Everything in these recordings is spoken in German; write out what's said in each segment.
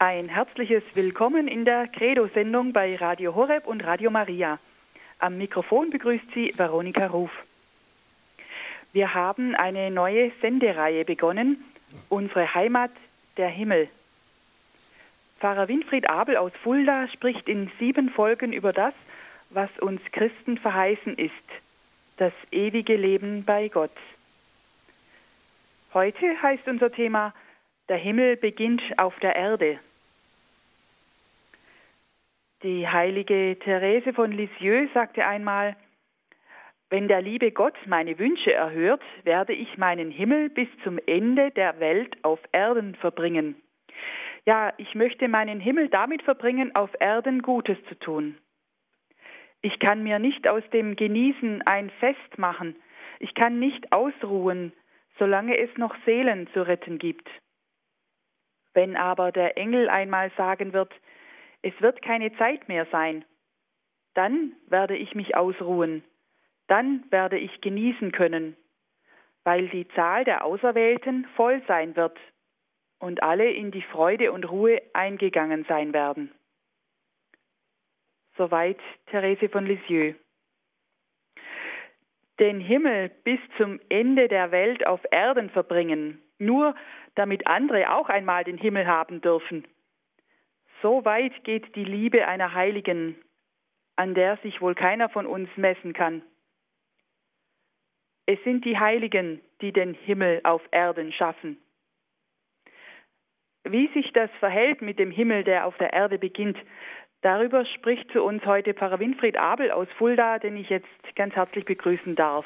Ein herzliches Willkommen in der Credo-Sendung bei Radio Horeb und Radio Maria. Am Mikrofon begrüßt Sie Veronika Ruf. Wir haben eine neue Sendereihe begonnen, unsere Heimat, der Himmel. Pfarrer Winfried Abel aus Fulda spricht in sieben Folgen über das, was uns Christen verheißen ist, das ewige Leben bei Gott. Heute heißt unser Thema Der Himmel beginnt auf der Erde. Die heilige Therese von Lisieux sagte einmal, wenn der liebe Gott meine Wünsche erhört, werde ich meinen Himmel bis zum Ende der Welt auf Erden verbringen. Ja, ich möchte meinen Himmel damit verbringen, auf Erden Gutes zu tun. Ich kann mir nicht aus dem Genießen ein Fest machen. Ich kann nicht ausruhen, solange es noch Seelen zu retten gibt. Wenn aber der Engel einmal sagen wird, es wird keine Zeit mehr sein, dann werde ich mich ausruhen, dann werde ich genießen können, weil die Zahl der Auserwählten voll sein wird und alle in die Freude und Ruhe eingegangen sein werden. Soweit Therese von Lisieux den Himmel bis zum Ende der Welt auf Erden verbringen, nur damit andere auch einmal den Himmel haben dürfen. So weit geht die Liebe einer Heiligen, an der sich wohl keiner von uns messen kann. Es sind die Heiligen, die den Himmel auf Erden schaffen. Wie sich das verhält mit dem Himmel, der auf der Erde beginnt, Darüber spricht zu uns heute Pfarrer Winfried Abel aus Fulda, den ich jetzt ganz herzlich begrüßen darf.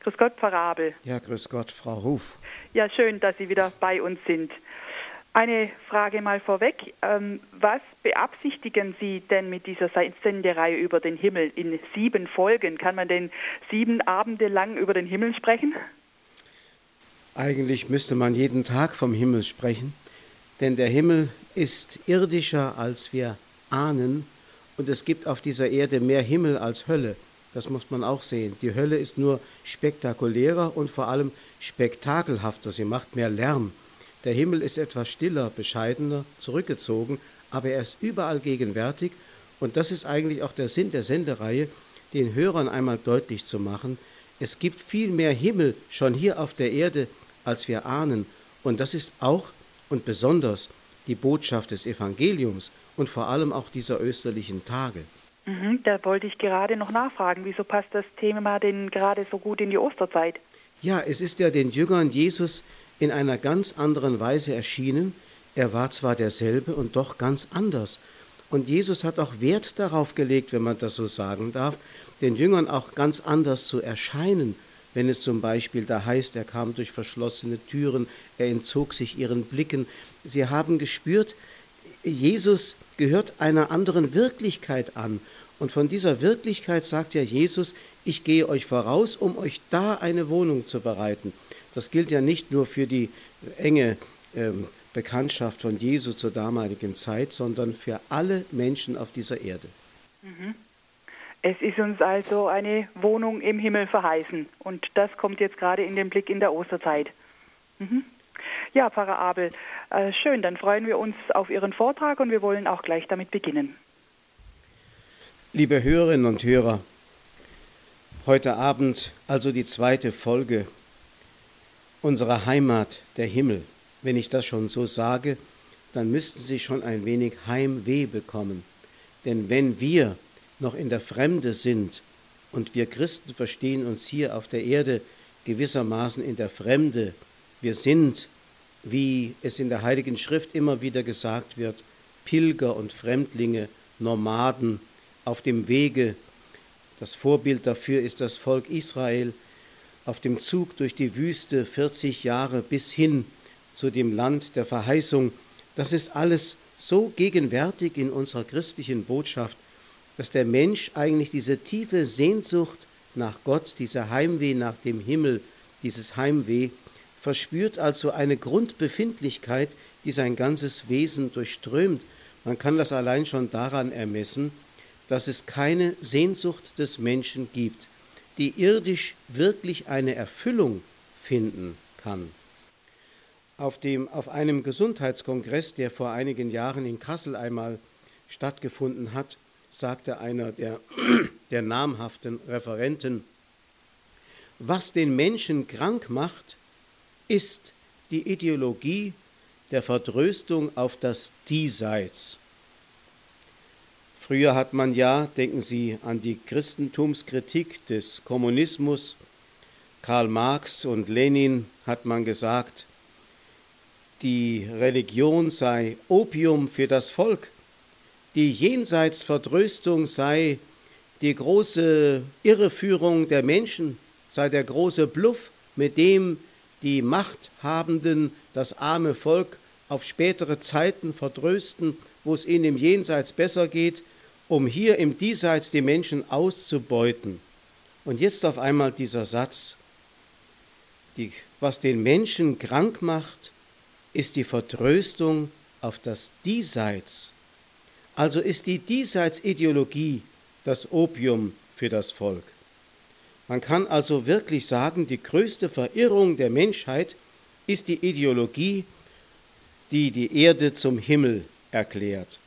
Grüß Gott, Pfarrer Abel. Ja, grüß Gott, Frau Ruf. Ja, schön, dass Sie wieder bei uns sind. Eine Frage mal vorweg. Ähm, was beabsichtigen Sie denn mit dieser Sendereihe über den Himmel in sieben Folgen? Kann man denn sieben Abende lang über den Himmel sprechen? Eigentlich müsste man jeden Tag vom Himmel sprechen, denn der Himmel ist irdischer, als wir ahnen. Und es gibt auf dieser Erde mehr Himmel als Hölle. Das muss man auch sehen. Die Hölle ist nur spektakulärer und vor allem spektakelhafter. Sie macht mehr Lärm. Der Himmel ist etwas stiller, bescheidener, zurückgezogen, aber er ist überall gegenwärtig. Und das ist eigentlich auch der Sinn der Sendereihe, den Hörern einmal deutlich zu machen. Es gibt viel mehr Himmel schon hier auf der Erde, als wir ahnen. Und das ist auch und besonders die Botschaft des Evangeliums und vor allem auch dieser österlichen Tage. Mhm, da wollte ich gerade noch nachfragen, wieso passt das Thema denn gerade so gut in die Osterzeit? Ja, es ist ja den Jüngern Jesus in einer ganz anderen Weise erschienen. Er war zwar derselbe und doch ganz anders. Und Jesus hat auch Wert darauf gelegt, wenn man das so sagen darf, den Jüngern auch ganz anders zu erscheinen, wenn es zum Beispiel da heißt, er kam durch verschlossene Türen, er entzog sich ihren Blicken. Sie haben gespürt, Jesus gehört einer anderen Wirklichkeit an. Und von dieser Wirklichkeit sagt ja Jesus, ich gehe euch voraus, um euch da eine Wohnung zu bereiten. Das gilt ja nicht nur für die enge ähm, Bekanntschaft von Jesu zur damaligen Zeit, sondern für alle Menschen auf dieser Erde. Mhm. Es ist uns also eine Wohnung im Himmel verheißen. Und das kommt jetzt gerade in den Blick in der Osterzeit. Mhm. Ja, Pfarrer Abel, äh, schön, dann freuen wir uns auf Ihren Vortrag und wir wollen auch gleich damit beginnen. Liebe Hörerinnen und Hörer, heute Abend also die zweite Folge unserer Heimat, der Himmel. Wenn ich das schon so sage, dann müssten Sie schon ein wenig Heimweh bekommen. Denn wenn wir noch in der Fremde sind und wir Christen verstehen uns hier auf der Erde gewissermaßen in der Fremde, wir sind wie es in der Heiligen Schrift immer wieder gesagt wird, Pilger und Fremdlinge, Nomaden auf dem Wege. Das Vorbild dafür ist das Volk Israel auf dem Zug durch die Wüste 40 Jahre bis hin zu dem Land der Verheißung. Das ist alles so gegenwärtig in unserer christlichen Botschaft, dass der Mensch eigentlich diese tiefe Sehnsucht nach Gott, dieser Heimweh nach dem Himmel, dieses Heimweh verspürt also eine Grundbefindlichkeit, die sein ganzes Wesen durchströmt. Man kann das allein schon daran ermessen, dass es keine Sehnsucht des Menschen gibt, die irdisch wirklich eine Erfüllung finden kann. Auf, dem, auf einem Gesundheitskongress, der vor einigen Jahren in Kassel einmal stattgefunden hat, sagte einer der, der namhaften Referenten, was den Menschen krank macht, ist die Ideologie der Vertröstung auf das Diesseits. Früher hat man ja, denken Sie an die Christentumskritik des Kommunismus, Karl Marx und Lenin hat man gesagt, die Religion sei Opium für das Volk, die Jenseitsvertröstung sei die große Irreführung der Menschen, sei der große Bluff, mit dem die Machthabenden das arme Volk auf spätere Zeiten vertrösten, wo es ihnen im Jenseits besser geht, um hier im Diesseits die Menschen auszubeuten. Und jetzt auf einmal dieser Satz, die, was den Menschen krank macht, ist die Vertröstung auf das Diesseits. Also ist die Diesseitsideologie das Opium für das Volk. Man kann also wirklich sagen, die größte Verirrung der Menschheit ist die Ideologie, die die Erde zum Himmel erklärt.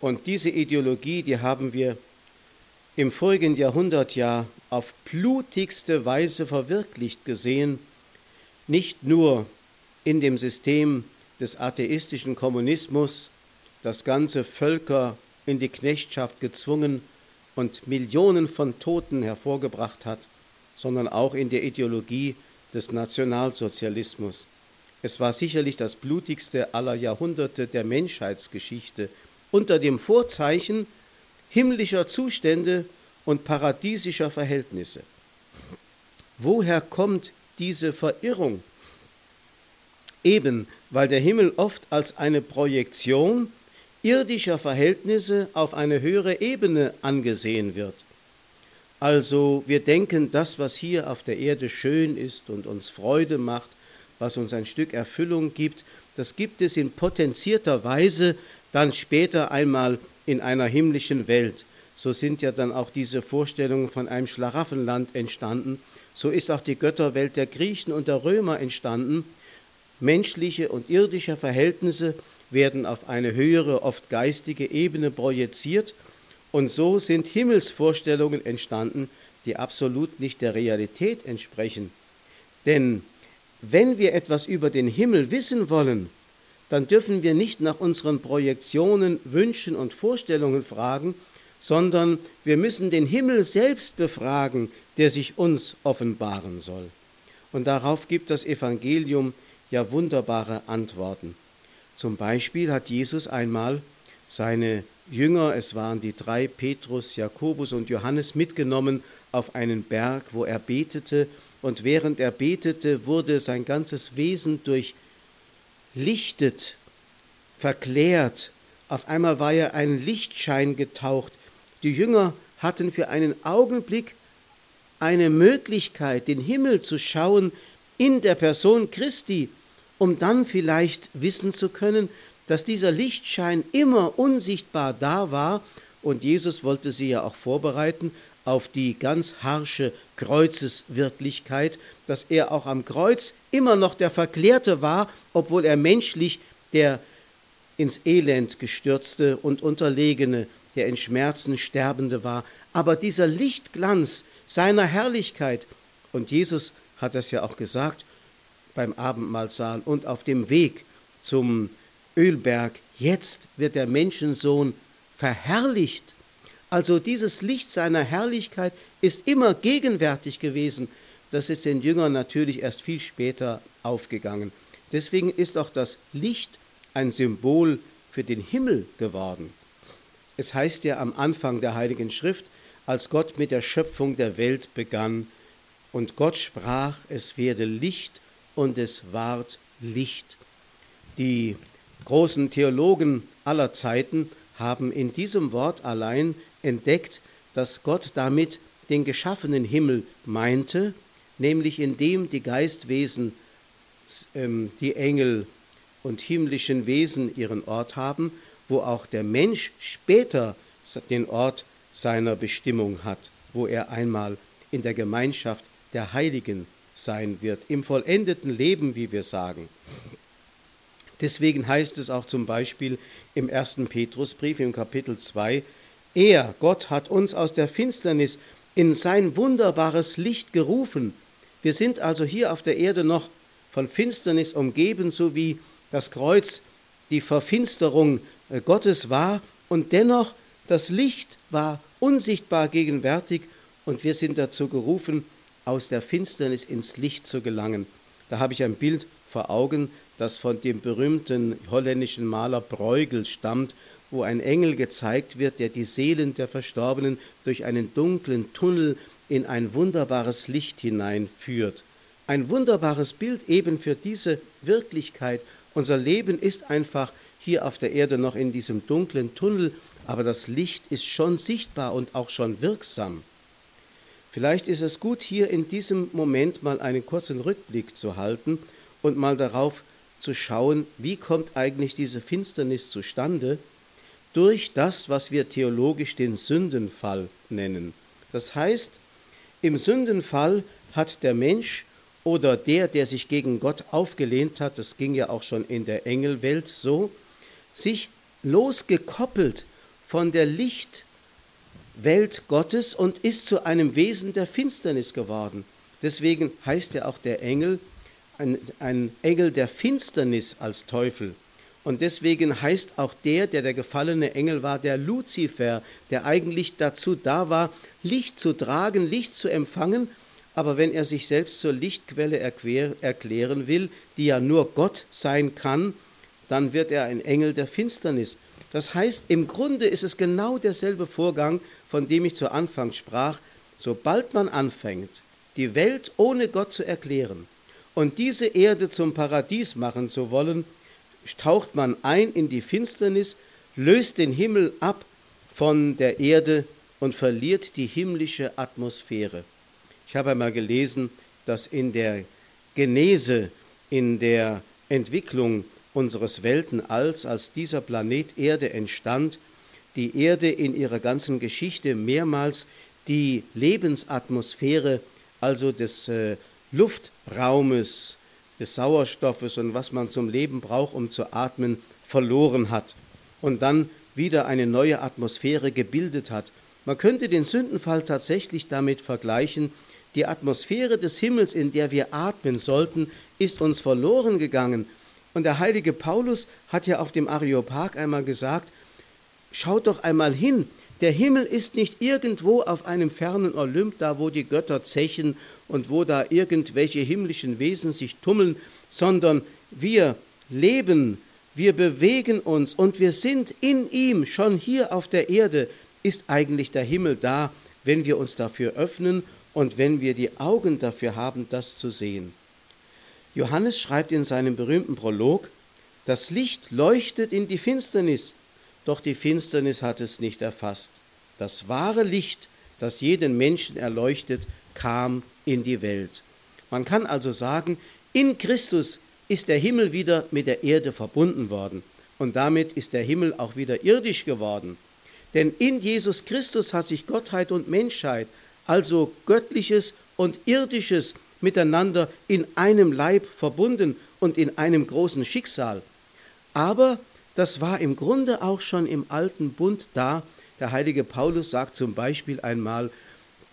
Und diese Ideologie, die haben wir im vorigen Jahrhundert ja auf blutigste Weise verwirklicht gesehen, nicht nur in dem System des atheistischen Kommunismus, das ganze Völker in die Knechtschaft gezwungen und Millionen von Toten hervorgebracht hat, sondern auch in der Ideologie des Nationalsozialismus. Es war sicherlich das blutigste aller Jahrhunderte der Menschheitsgeschichte unter dem Vorzeichen himmlischer Zustände und paradiesischer Verhältnisse. Woher kommt diese Verirrung? Eben weil der Himmel oft als eine Projektion irdischer Verhältnisse auf eine höhere Ebene angesehen wird. Also wir denken, das, was hier auf der Erde schön ist und uns Freude macht, was uns ein Stück Erfüllung gibt, das gibt es in potenzierter Weise dann später einmal in einer himmlischen Welt. So sind ja dann auch diese Vorstellungen von einem Schlaraffenland entstanden. So ist auch die Götterwelt der Griechen und der Römer entstanden. Menschliche und irdische Verhältnisse werden auf eine höhere, oft geistige Ebene projiziert und so sind Himmelsvorstellungen entstanden, die absolut nicht der Realität entsprechen. Denn wenn wir etwas über den Himmel wissen wollen, dann dürfen wir nicht nach unseren Projektionen, Wünschen und Vorstellungen fragen, sondern wir müssen den Himmel selbst befragen, der sich uns offenbaren soll. Und darauf gibt das Evangelium ja wunderbare Antworten. Zum Beispiel hat Jesus einmal seine Jünger, es waren die drei, Petrus, Jakobus und Johannes, mitgenommen auf einen Berg, wo er betete. Und während er betete, wurde sein ganzes Wesen durchlichtet, verklärt. Auf einmal war er ein Lichtschein getaucht. Die Jünger hatten für einen Augenblick eine Möglichkeit, den Himmel zu schauen in der Person Christi um dann vielleicht wissen zu können, dass dieser Lichtschein immer unsichtbar da war und Jesus wollte sie ja auch vorbereiten auf die ganz harsche Kreuzeswirklichkeit, dass er auch am Kreuz immer noch der Verklärte war, obwohl er menschlich der ins Elend gestürzte und unterlegene, der in Schmerzen sterbende war. Aber dieser Lichtglanz seiner Herrlichkeit, und Jesus hat das ja auch gesagt, beim Abendmahlsaal und auf dem Weg zum Ölberg. Jetzt wird der Menschensohn verherrlicht. Also dieses Licht seiner Herrlichkeit ist immer gegenwärtig gewesen. Das ist den Jüngern natürlich erst viel später aufgegangen. Deswegen ist auch das Licht ein Symbol für den Himmel geworden. Es heißt ja am Anfang der Heiligen Schrift, als Gott mit der Schöpfung der Welt begann, und Gott sprach, es werde Licht und es ward Licht. Die großen Theologen aller Zeiten haben in diesem Wort allein entdeckt, dass Gott damit den geschaffenen Himmel meinte, nämlich indem die Geistwesen, ähm, die Engel und himmlischen Wesen ihren Ort haben, wo auch der Mensch später den Ort seiner Bestimmung hat, wo er einmal in der Gemeinschaft der Heiligen sein wird, im vollendeten Leben, wie wir sagen. Deswegen heißt es auch zum Beispiel im ersten Petrusbrief im Kapitel 2, er, Gott, hat uns aus der Finsternis in sein wunderbares Licht gerufen. Wir sind also hier auf der Erde noch von Finsternis umgeben, so wie das Kreuz die Verfinsterung äh, Gottes war, und dennoch das Licht war unsichtbar gegenwärtig und wir sind dazu gerufen, aus der Finsternis ins Licht zu gelangen. Da habe ich ein Bild vor Augen, das von dem berühmten holländischen Maler Bruegel stammt, wo ein Engel gezeigt wird, der die Seelen der Verstorbenen durch einen dunklen Tunnel in ein wunderbares Licht hineinführt. Ein wunderbares Bild eben für diese Wirklichkeit. Unser Leben ist einfach hier auf der Erde noch in diesem dunklen Tunnel, aber das Licht ist schon sichtbar und auch schon wirksam. Vielleicht ist es gut, hier in diesem Moment mal einen kurzen Rückblick zu halten und mal darauf zu schauen, wie kommt eigentlich diese Finsternis zustande durch das, was wir theologisch den Sündenfall nennen. Das heißt, im Sündenfall hat der Mensch oder der, der sich gegen Gott aufgelehnt hat, das ging ja auch schon in der Engelwelt so, sich losgekoppelt von der Lichtwelt Gottes und ist zu einem Wesen der Finsternis geworden. Deswegen heißt ja auch der Engel ein, ein Engel der Finsternis als Teufel. Und deswegen heißt auch der, der der gefallene Engel war, der Luzifer, der eigentlich dazu da war, Licht zu tragen, Licht zu empfangen, aber wenn er sich selbst zur Lichtquelle erklären will, die ja nur Gott sein kann, dann wird er ein Engel der Finsternis. Das heißt, im Grunde ist es genau derselbe Vorgang, von dem ich zu Anfang sprach. Sobald man anfängt, die Welt ohne Gott zu erklären, und diese Erde zum Paradies machen zu wollen, taucht man ein in die Finsternis, löst den Himmel ab von der Erde und verliert die himmlische Atmosphäre. Ich habe einmal gelesen, dass in der Genese, in der Entwicklung unseres Weltenalls, als dieser Planet Erde entstand, die Erde in ihrer ganzen Geschichte mehrmals die Lebensatmosphäre, also des äh, Luftraumes, des Sauerstoffes und was man zum Leben braucht, um zu atmen, verloren hat und dann wieder eine neue Atmosphäre gebildet hat. Man könnte den Sündenfall tatsächlich damit vergleichen, die Atmosphäre des Himmels, in der wir atmen sollten, ist uns verloren gegangen. Und der heilige Paulus hat ja auf dem Areopag einmal gesagt, schaut doch einmal hin, der Himmel ist nicht irgendwo auf einem fernen Olymp, da wo die Götter zechen und wo da irgendwelche himmlischen Wesen sich tummeln, sondern wir leben, wir bewegen uns und wir sind in ihm, schon hier auf der Erde ist eigentlich der Himmel da, wenn wir uns dafür öffnen und wenn wir die Augen dafür haben, das zu sehen. Johannes schreibt in seinem berühmten Prolog, das Licht leuchtet in die Finsternis, doch die Finsternis hat es nicht erfasst. Das wahre Licht, das jeden Menschen erleuchtet, kam in die Welt. Man kann also sagen, in Christus ist der Himmel wieder mit der Erde verbunden worden und damit ist der Himmel auch wieder irdisch geworden. Denn in Jesus Christus hat sich Gottheit und Menschheit, also göttliches und irdisches, miteinander in einem Leib verbunden und in einem großen Schicksal. Aber das war im Grunde auch schon im alten Bund da. Der heilige Paulus sagt zum Beispiel einmal,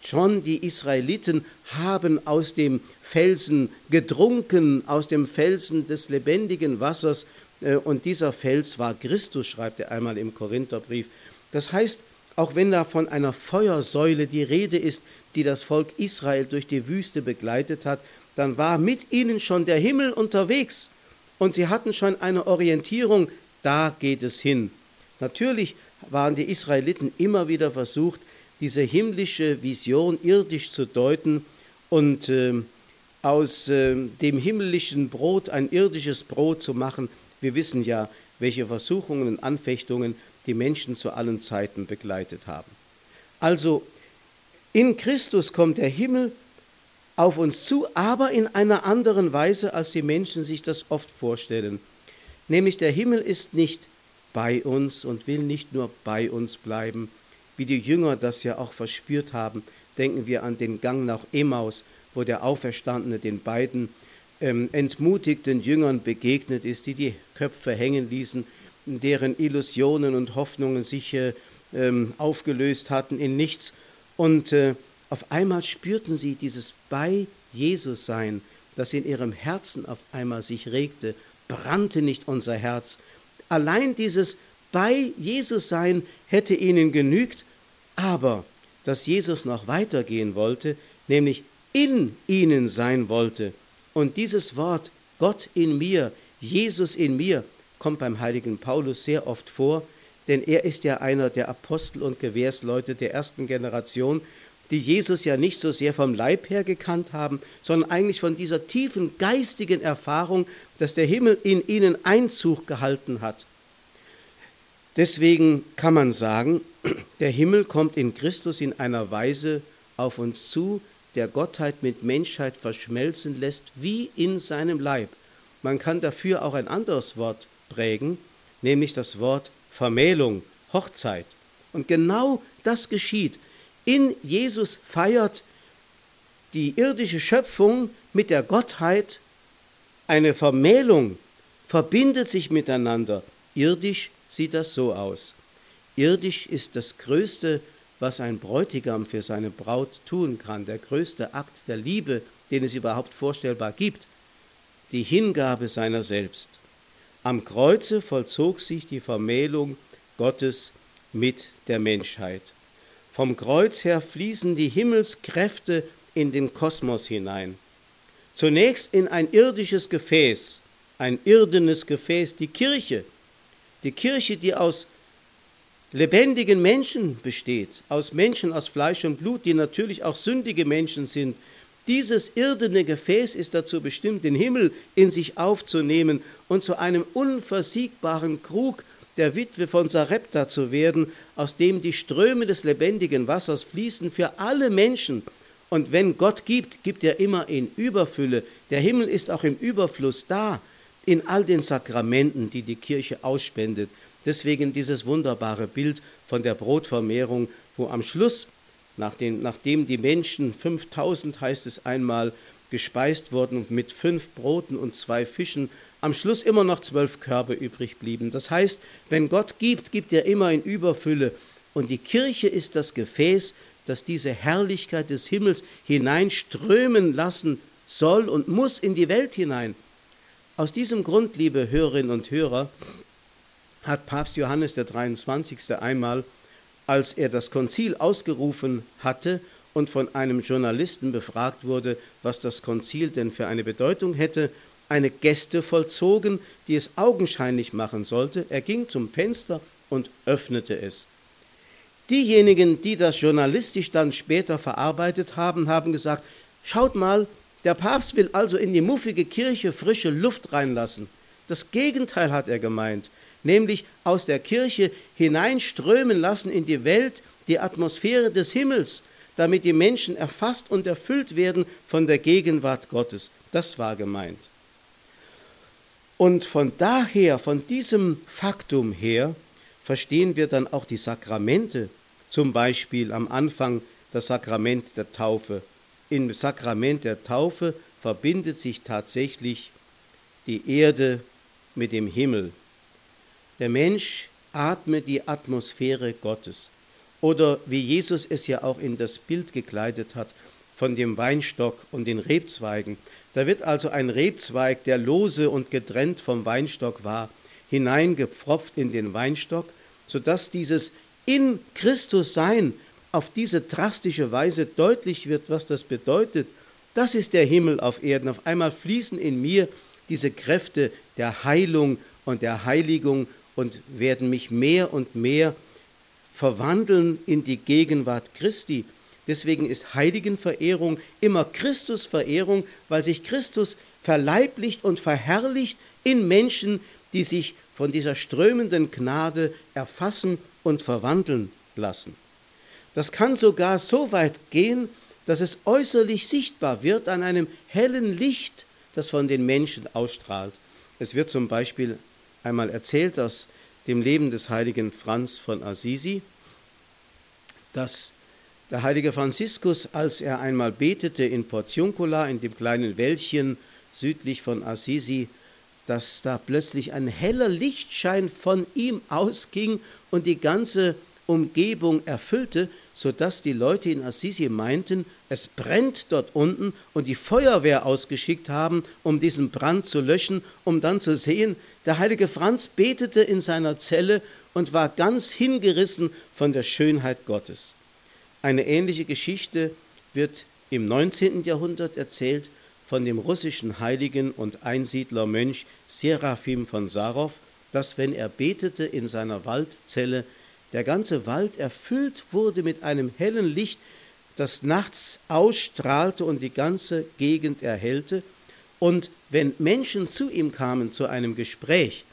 schon die Israeliten haben aus dem Felsen getrunken, aus dem Felsen des lebendigen Wassers, äh, und dieser Fels war Christus, schreibt er einmal im Korintherbrief. Das heißt, auch wenn da von einer Feuersäule die Rede ist, die das Volk Israel durch die Wüste begleitet hat, dann war mit ihnen schon der Himmel unterwegs und sie hatten schon eine Orientierung, da geht es hin. Natürlich waren die Israeliten immer wieder versucht, diese himmlische Vision irdisch zu deuten und äh, aus äh, dem himmlischen Brot ein irdisches Brot zu machen. Wir wissen ja, welche Versuchungen und Anfechtungen die Menschen zu allen Zeiten begleitet haben. Also in Christus kommt der Himmel auf uns zu, aber in einer anderen Weise, als die Menschen sich das oft vorstellen. Nämlich der Himmel ist nicht bei uns und will nicht nur bei uns bleiben, wie die Jünger das ja auch verspürt haben. Denken wir an den Gang nach Emmaus, wo der Auferstandene den beiden ähm, entmutigten Jüngern begegnet ist, die die Köpfe hängen ließen, deren Illusionen und Hoffnungen sich äh, ähm, aufgelöst hatten in nichts. Und äh, auf einmal spürten sie dieses bei Jesus sein, das in ihrem Herzen auf einmal sich regte. Brannte nicht unser Herz. Allein dieses bei Jesus sein hätte ihnen genügt, aber dass Jesus noch weitergehen wollte, nämlich in ihnen sein wollte. Und dieses Wort Gott in mir, Jesus in mir, kommt beim heiligen Paulus sehr oft vor, denn er ist ja einer der Apostel und Gewährsleute der ersten Generation, die Jesus ja nicht so sehr vom Leib her gekannt haben, sondern eigentlich von dieser tiefen geistigen Erfahrung, dass der Himmel in ihnen Einzug gehalten hat. Deswegen kann man sagen, der Himmel kommt in Christus in einer Weise auf uns zu, der Gottheit mit Menschheit verschmelzen lässt, wie in seinem Leib. Man kann dafür auch ein anderes Wort prägen, nämlich das Wort Vermählung, Hochzeit. Und genau das geschieht. In Jesus feiert die irdische Schöpfung mit der Gottheit eine Vermählung, verbindet sich miteinander. Irdisch sieht das so aus. Irdisch ist das Größte, was ein Bräutigam für seine Braut tun kann, der größte Akt der Liebe, den es überhaupt vorstellbar gibt, die Hingabe seiner selbst. Am Kreuze vollzog sich die Vermählung Gottes mit der Menschheit. Vom Kreuz her fließen die Himmelskräfte in den Kosmos hinein. Zunächst in ein irdisches Gefäß, ein irdenes Gefäß, die Kirche. Die Kirche, die aus lebendigen Menschen besteht, aus Menschen aus Fleisch und Blut, die natürlich auch sündige Menschen sind, dieses irdene Gefäß ist dazu bestimmt, den Himmel in sich aufzunehmen und zu einem unversiegbaren Krug der Witwe von Sarepta zu werden, aus dem die Ströme des lebendigen Wassers fließen für alle Menschen. Und wenn Gott gibt, gibt er immer in Überfülle. Der Himmel ist auch im Überfluss da, in all den Sakramenten, die die Kirche ausspendet. Deswegen dieses wunderbare Bild von der Brotvermehrung, wo am Schluss Nachdem, nachdem die Menschen 5000, heißt es einmal, gespeist wurden und mit fünf Broten und zwei Fischen am Schluss immer noch zwölf Körbe übrig blieben. Das heißt, wenn Gott gibt, gibt er immer in Überfülle. Und die Kirche ist das Gefäß, das diese Herrlichkeit des Himmels hineinströmen lassen soll und muss in die Welt hinein. Aus diesem Grund, liebe Hörerinnen und Hörer, hat Papst Johannes der 23. einmal als er das Konzil ausgerufen hatte und von einem Journalisten befragt wurde, was das Konzil denn für eine Bedeutung hätte, eine Geste vollzogen, die es augenscheinlich machen sollte. Er ging zum Fenster und öffnete es. Diejenigen, die das journalistisch dann später verarbeitet haben, haben gesagt, schaut mal, der Papst will also in die muffige Kirche frische Luft reinlassen. Das Gegenteil hat er gemeint nämlich aus der Kirche hineinströmen lassen in die Welt, die Atmosphäre des Himmels, damit die Menschen erfasst und erfüllt werden von der Gegenwart Gottes. Das war gemeint. Und von daher, von diesem Faktum her, verstehen wir dann auch die Sakramente, zum Beispiel am Anfang das Sakrament der Taufe. Im Sakrament der Taufe verbindet sich tatsächlich die Erde mit dem Himmel. Der Mensch atmet die Atmosphäre Gottes. Oder wie Jesus es ja auch in das Bild gekleidet hat, von dem Weinstock und den Rebzweigen. Da wird also ein Rebzweig, der lose und getrennt vom Weinstock war, hineingepfropft in den Weinstock, sodass dieses in Christus Sein auf diese drastische Weise deutlich wird, was das bedeutet. Das ist der Himmel auf Erden. Auf einmal fließen in mir diese Kräfte der Heilung und der Heiligung und werden mich mehr und mehr verwandeln in die Gegenwart Christi. Deswegen ist Heiligenverehrung immer Christusverehrung, weil sich Christus verleiblicht und verherrlicht in Menschen, die sich von dieser strömenden Gnade erfassen und verwandeln lassen. Das kann sogar so weit gehen, dass es äußerlich sichtbar wird an einem hellen Licht, das von den Menschen ausstrahlt. Es wird zum Beispiel einmal erzählt aus dem Leben des heiligen Franz von Assisi, dass der heilige Franziskus, als er einmal betete in Portiuncula, in dem kleinen Wäldchen südlich von Assisi, dass da plötzlich ein heller Lichtschein von ihm ausging und die ganze Umgebung erfüllte, sodass die Leute in Assisi meinten, es brennt dort unten und die Feuerwehr ausgeschickt haben, um diesen Brand zu löschen, um dann zu sehen, der heilige Franz betete in seiner Zelle und war ganz hingerissen von der Schönheit Gottes. Eine ähnliche Geschichte wird im 19. Jahrhundert erzählt von dem russischen Heiligen und Einsiedlermönch Seraphim von Sarow, dass wenn er betete in seiner Waldzelle, der ganze Wald erfüllt wurde mit einem hellen Licht, das nachts ausstrahlte und die ganze Gegend erhellte. Und wenn Menschen zu ihm kamen zu einem Gespräch,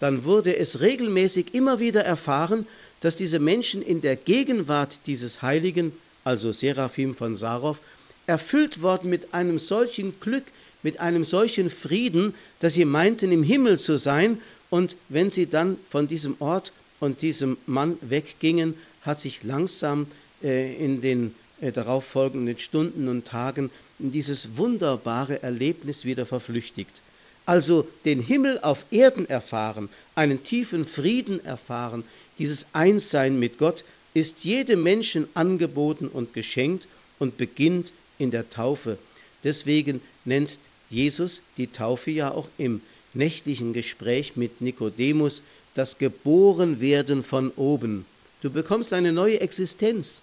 dann wurde es regelmäßig immer wieder erfahren, dass diese Menschen in der Gegenwart dieses Heiligen, also Seraphim von Sarow, erfüllt worden mit einem solchen Glück, mit einem solchen Frieden, dass sie meinten, im Himmel zu sein. Und wenn sie dann von diesem Ort und diesem Mann weggingen, hat sich langsam äh, in den äh, darauffolgenden Stunden und Tagen dieses wunderbare Erlebnis wieder verflüchtigt. Also den Himmel auf Erden erfahren, einen tiefen Frieden erfahren, dieses Einssein mit Gott ist jedem Menschen angeboten und geschenkt und beginnt in der Taufe. Deswegen nennt Jesus die Taufe ja auch im nächtlichen Gespräch mit Nikodemus das Geborenwerden von oben. Du bekommst eine neue Existenz.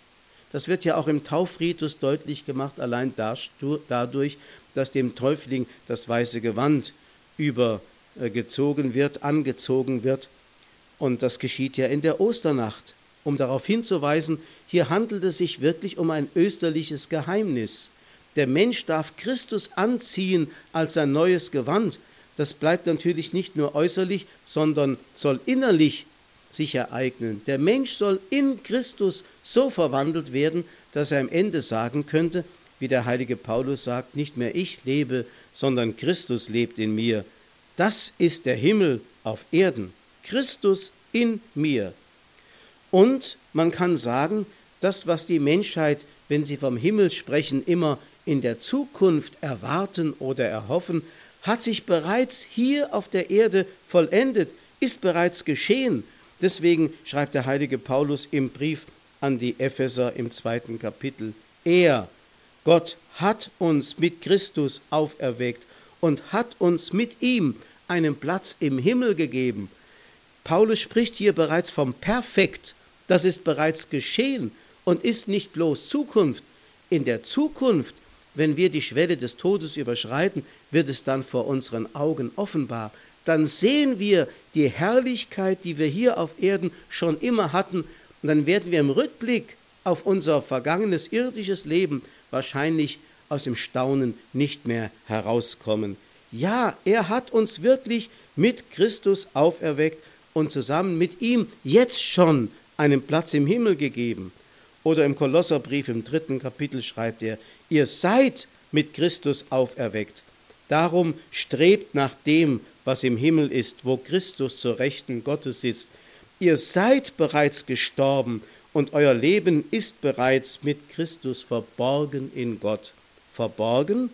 Das wird ja auch im Taufritus deutlich gemacht, allein dadurch, dass dem Täufling das weiße Gewand übergezogen wird, angezogen wird. Und das geschieht ja in der Osternacht, um darauf hinzuweisen, hier handelt es sich wirklich um ein österliches Geheimnis. Der Mensch darf Christus anziehen als sein neues Gewand, das bleibt natürlich nicht nur äußerlich, sondern soll innerlich sich ereignen. Der Mensch soll in Christus so verwandelt werden, dass er am Ende sagen könnte, wie der heilige Paulus sagt, nicht mehr ich lebe, sondern Christus lebt in mir. Das ist der Himmel auf Erden. Christus in mir. Und man kann sagen, das, was die Menschheit, wenn sie vom Himmel sprechen, immer in der Zukunft erwarten oder erhoffen, hat sich bereits hier auf der Erde vollendet, ist bereits geschehen. Deswegen schreibt der heilige Paulus im Brief an die Epheser im zweiten Kapitel, er, Gott, hat uns mit Christus auferweckt und hat uns mit ihm einen Platz im Himmel gegeben. Paulus spricht hier bereits vom Perfekt, das ist bereits geschehen und ist nicht bloß Zukunft. In der Zukunft wenn wir die Schwelle des Todes überschreiten, wird es dann vor unseren Augen offenbar. Dann sehen wir die Herrlichkeit, die wir hier auf Erden schon immer hatten. Und dann werden wir im Rückblick auf unser vergangenes irdisches Leben wahrscheinlich aus dem Staunen nicht mehr herauskommen. Ja, er hat uns wirklich mit Christus auferweckt und zusammen mit ihm jetzt schon einen Platz im Himmel gegeben. Oder im Kolosserbrief im dritten Kapitel schreibt er, ihr seid mit Christus auferweckt. Darum strebt nach dem, was im Himmel ist, wo Christus zur Rechten Gottes sitzt. Ihr seid bereits gestorben und euer Leben ist bereits mit Christus verborgen in Gott. Verborgen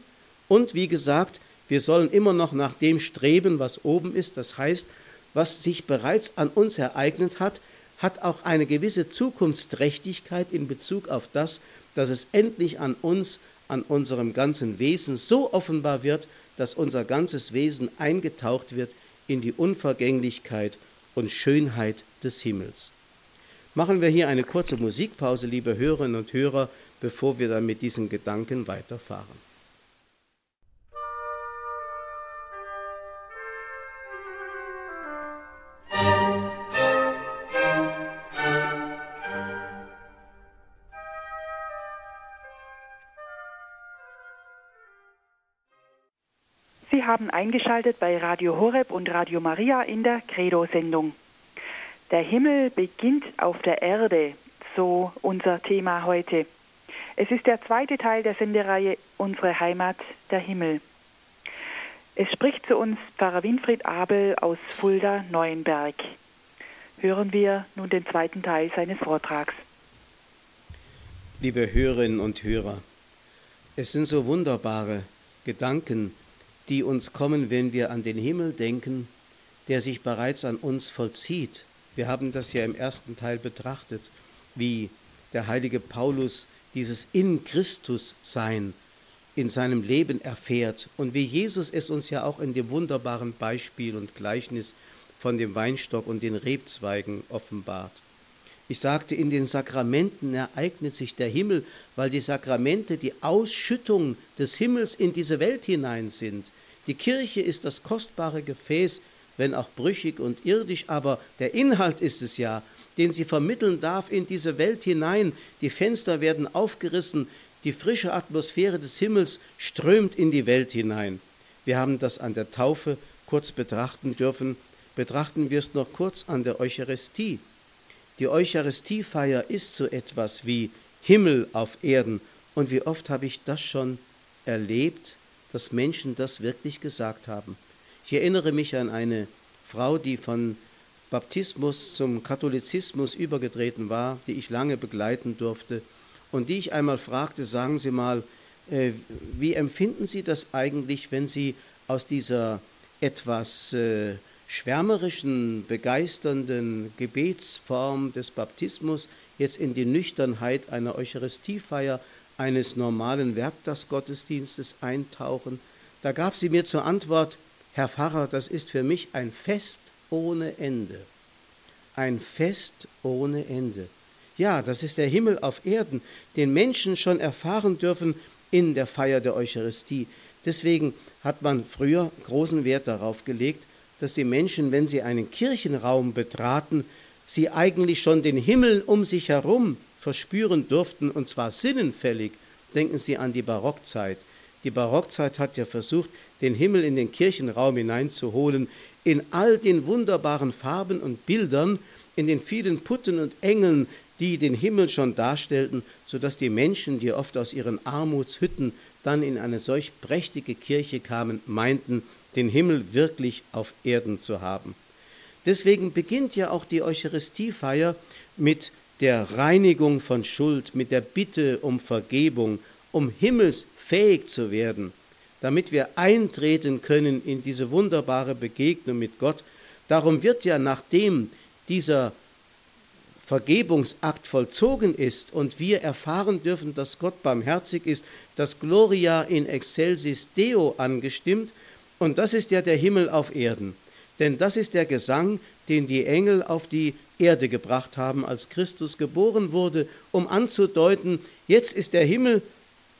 und wie gesagt, wir sollen immer noch nach dem streben, was oben ist, das heißt, was sich bereits an uns ereignet hat, hat auch eine gewisse Zukunftsträchtigkeit in Bezug auf das, dass es endlich an uns, an unserem ganzen Wesen so offenbar wird, dass unser ganzes Wesen eingetaucht wird in die Unvergänglichkeit und Schönheit des Himmels. Machen wir hier eine kurze Musikpause, liebe Hörerinnen und Hörer, bevor wir dann mit diesen Gedanken weiterfahren. Haben eingeschaltet bei Radio Horeb und Radio Maria in der Credo-Sendung. Der Himmel beginnt auf der Erde, so unser Thema heute. Es ist der zweite Teil der Sendereihe Unsere Heimat, der Himmel. Es spricht zu uns Pfarrer Winfried Abel aus Fulda Neuenberg. Hören wir nun den zweiten Teil seines Vortrags. Liebe Hörerinnen und Hörer, es sind so wunderbare Gedanken, die uns kommen, wenn wir an den Himmel denken, der sich bereits an uns vollzieht. Wir haben das ja im ersten Teil betrachtet, wie der heilige Paulus dieses in Christus sein in seinem Leben erfährt und wie Jesus es uns ja auch in dem wunderbaren Beispiel und Gleichnis von dem Weinstock und den Rebzweigen offenbart. Ich sagte, in den Sakramenten ereignet sich der Himmel, weil die Sakramente die Ausschüttung des Himmels in diese Welt hinein sind. Die Kirche ist das kostbare Gefäß, wenn auch brüchig und irdisch, aber der Inhalt ist es ja, den sie vermitteln darf in diese Welt hinein. Die Fenster werden aufgerissen, die frische Atmosphäre des Himmels strömt in die Welt hinein. Wir haben das an der Taufe kurz betrachten dürfen. Betrachten wir es noch kurz an der Eucharistie. Die Eucharistiefeier ist so etwas wie Himmel auf Erden. Und wie oft habe ich das schon erlebt, dass Menschen das wirklich gesagt haben. Ich erinnere mich an eine Frau, die von Baptismus zum Katholizismus übergetreten war, die ich lange begleiten durfte und die ich einmal fragte, sagen Sie mal, äh, wie empfinden Sie das eigentlich, wenn Sie aus dieser etwas äh, schwärmerischen, begeisternden Gebetsform des Baptismus jetzt in die Nüchternheit einer Eucharistiefeier, eines normalen Werktagsgottesdienstes eintauchen. Da gab sie mir zur Antwort, Herr Pfarrer, das ist für mich ein Fest ohne Ende. Ein Fest ohne Ende. Ja, das ist der Himmel auf Erden, den Menschen schon erfahren dürfen in der Feier der Eucharistie. Deswegen hat man früher großen Wert darauf gelegt, dass die Menschen, wenn sie einen Kirchenraum betraten, sie eigentlich schon den Himmel um sich herum verspüren durften, und zwar sinnenfällig. Denken Sie an die Barockzeit. Die Barockzeit hat ja versucht, den Himmel in den Kirchenraum hineinzuholen, in all den wunderbaren Farben und Bildern, in den vielen Putten und Engeln, die den Himmel schon darstellten, sodass die Menschen, die oft aus ihren Armutshütten dann in eine solch prächtige Kirche kamen, meinten, den Himmel wirklich auf Erden zu haben. Deswegen beginnt ja auch die Eucharistiefeier mit der Reinigung von Schuld, mit der Bitte um Vergebung, um himmelsfähig zu werden, damit wir eintreten können in diese wunderbare Begegnung mit Gott. Darum wird ja nachdem dieser Vergebungsakt vollzogen ist und wir erfahren dürfen, dass Gott barmherzig ist, das Gloria in excelsis Deo angestimmt, und das ist ja der Himmel auf Erden. Denn das ist der Gesang, den die Engel auf die Erde gebracht haben, als Christus geboren wurde, um anzudeuten, jetzt ist der Himmel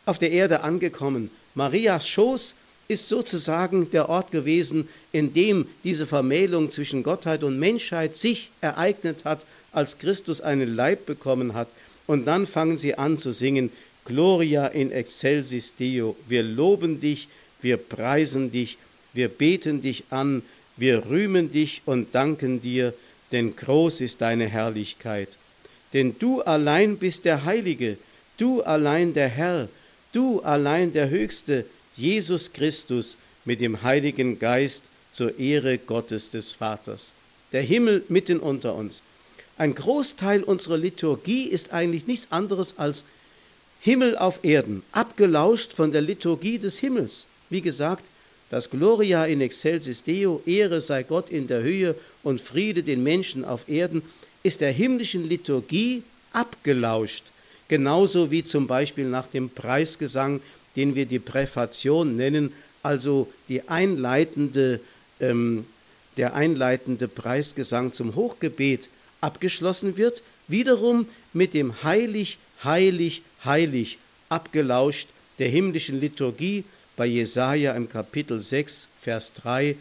auf der Erde angekommen. Marias Schoß ist sozusagen der Ort gewesen, in dem diese Vermählung zwischen Gottheit und Menschheit sich ereignet hat, als Christus einen Leib bekommen hat. Und dann fangen sie an zu singen, Gloria in excelsis Deo. Wir loben dich, wir preisen dich, wir beten dich an, wir rühmen dich und danken dir, denn groß ist deine Herrlichkeit. Denn du allein bist der Heilige, du allein der Herr, du allein der Höchste, Jesus Christus mit dem Heiligen Geist zur Ehre Gottes des Vaters. Der Himmel mitten unter uns. Ein Großteil unserer Liturgie ist eigentlich nichts anderes als Himmel auf Erden, abgelauscht von der Liturgie des Himmels. Wie gesagt, das Gloria in excelsis Deo, Ehre sei Gott in der Höhe und Friede den Menschen auf Erden, ist der himmlischen Liturgie abgelauscht. Genauso wie zum Beispiel nach dem Preisgesang, den wir die Präfation nennen, also die einleitende, ähm, der einleitende Preisgesang zum Hochgebet abgeschlossen wird, wiederum mit dem Heilig, Heilig, Heilig abgelauscht der himmlischen Liturgie bei Jesaja im Kapitel 6, Vers 3,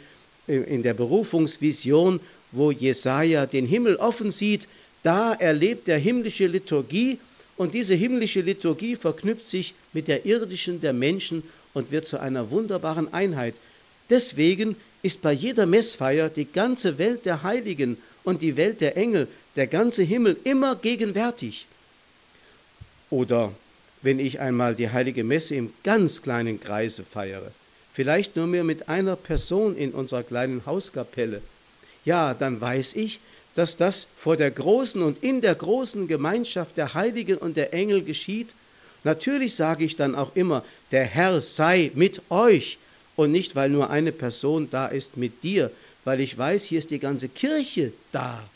äh, in der Berufungsvision, wo Jesaja den Himmel offen sieht, da erlebt der himmlische Liturgie und diese himmlische Liturgie verknüpft sich mit der irdischen der Menschen und wird zu einer wunderbaren Einheit. Deswegen ist bei jeder Messfeier die ganze Welt der Heiligen und die Welt der Engel, der ganze Himmel immer gegenwärtig. Oder wenn ich einmal die heilige Messe im ganz kleinen Kreise feiere, vielleicht nur mehr mit einer Person in unserer kleinen Hauskapelle, ja, dann weiß ich, dass das vor der großen und in der großen Gemeinschaft der Heiligen und der Engel geschieht. Natürlich sage ich dann auch immer, der Herr sei mit euch und nicht, weil nur eine Person da ist mit dir, weil ich weiß, hier ist die ganze Kirche da.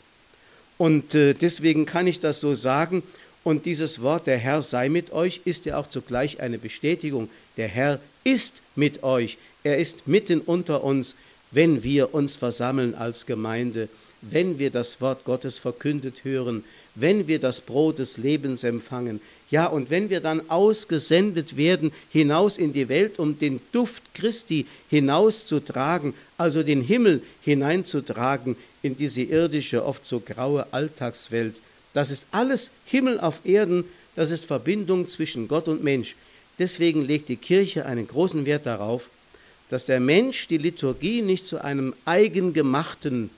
Und äh, deswegen kann ich das so sagen. Und dieses Wort, der Herr sei mit euch, ist ja auch zugleich eine Bestätigung. Der Herr ist mit euch. Er ist mitten unter uns, wenn wir uns versammeln als Gemeinde, wenn wir das Wort Gottes verkündet hören, wenn wir das Brot des Lebens empfangen, ja, und wenn wir dann ausgesendet werden hinaus in die Welt, um den Duft Christi hinauszutragen, also den Himmel hineinzutragen in diese irdische, oft so graue Alltagswelt, das ist alles Himmel auf Erden, das ist Verbindung zwischen Gott und Mensch. Deswegen legt die Kirche einen großen Wert darauf, dass der Mensch die Liturgie nicht zu einem eigengemachten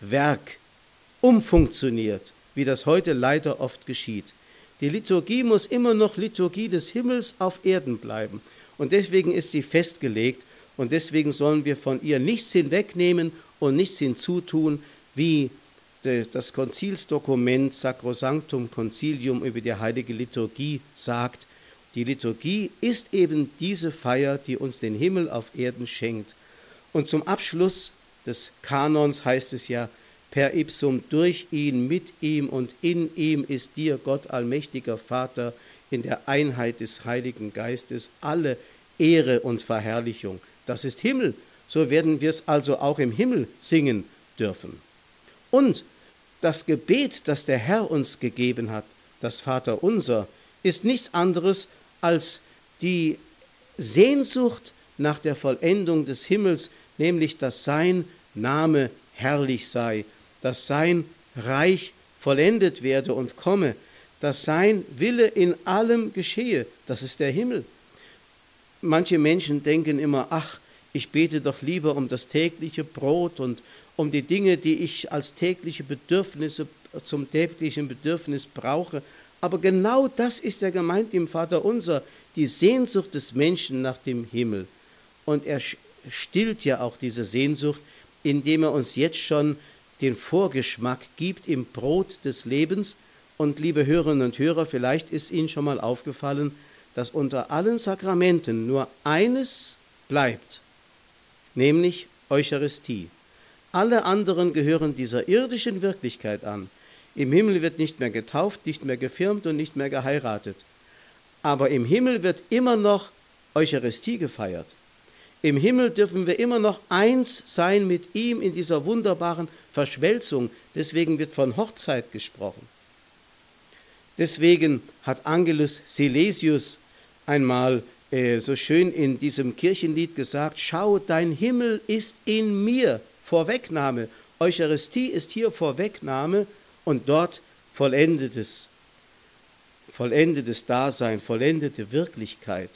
Werk umfunktioniert, wie das heute leider oft geschieht. Die Liturgie muss immer noch Liturgie des Himmels auf Erden bleiben. Und deswegen ist sie festgelegt und deswegen sollen wir von ihr nichts hinwegnehmen und nichts hinzutun, wie das Konzilsdokument Sacrosanctum Concilium über die heilige Liturgie sagt. Die Liturgie ist eben diese Feier, die uns den Himmel auf Erden schenkt. Und zum Abschluss des Kanons heißt es ja, per ipsum durch ihn, mit ihm und in ihm ist dir, Gott allmächtiger Vater, in der Einheit des Heiligen Geistes alle Ehre und Verherrlichung. Das ist Himmel, so werden wir es also auch im Himmel singen dürfen. Und das Gebet, das der Herr uns gegeben hat, das Vaterunser, ist nichts anderes als die Sehnsucht nach der Vollendung des Himmels, nämlich dass sein Name herrlich sei dass sein Reich vollendet werde und komme, dass sein Wille in allem geschehe, das ist der Himmel. Manche Menschen denken immer, ach, ich bete doch lieber um das tägliche Brot und um die Dinge, die ich als tägliche Bedürfnisse zum täglichen Bedürfnis brauche. Aber genau das ist der gemeint im Vater unser, die Sehnsucht des Menschen nach dem Himmel. Und er stillt ja auch diese Sehnsucht, indem er uns jetzt schon den Vorgeschmack gibt im Brot des Lebens. Und liebe Hörerinnen und Hörer, vielleicht ist Ihnen schon mal aufgefallen, dass unter allen Sakramenten nur eines bleibt, nämlich Eucharistie. Alle anderen gehören dieser irdischen Wirklichkeit an. Im Himmel wird nicht mehr getauft, nicht mehr gefirmt und nicht mehr geheiratet. Aber im Himmel wird immer noch Eucharistie gefeiert. Im Himmel dürfen wir immer noch eins sein mit ihm in dieser wunderbaren Verschmelzung. Deswegen wird von Hochzeit gesprochen. Deswegen hat Angelus Silesius einmal äh, so schön in diesem Kirchenlied gesagt, schau, dein Himmel ist in mir. Vorwegnahme. Eucharistie ist hier Vorwegnahme und dort vollendetes, vollendetes Dasein, vollendete Wirklichkeit.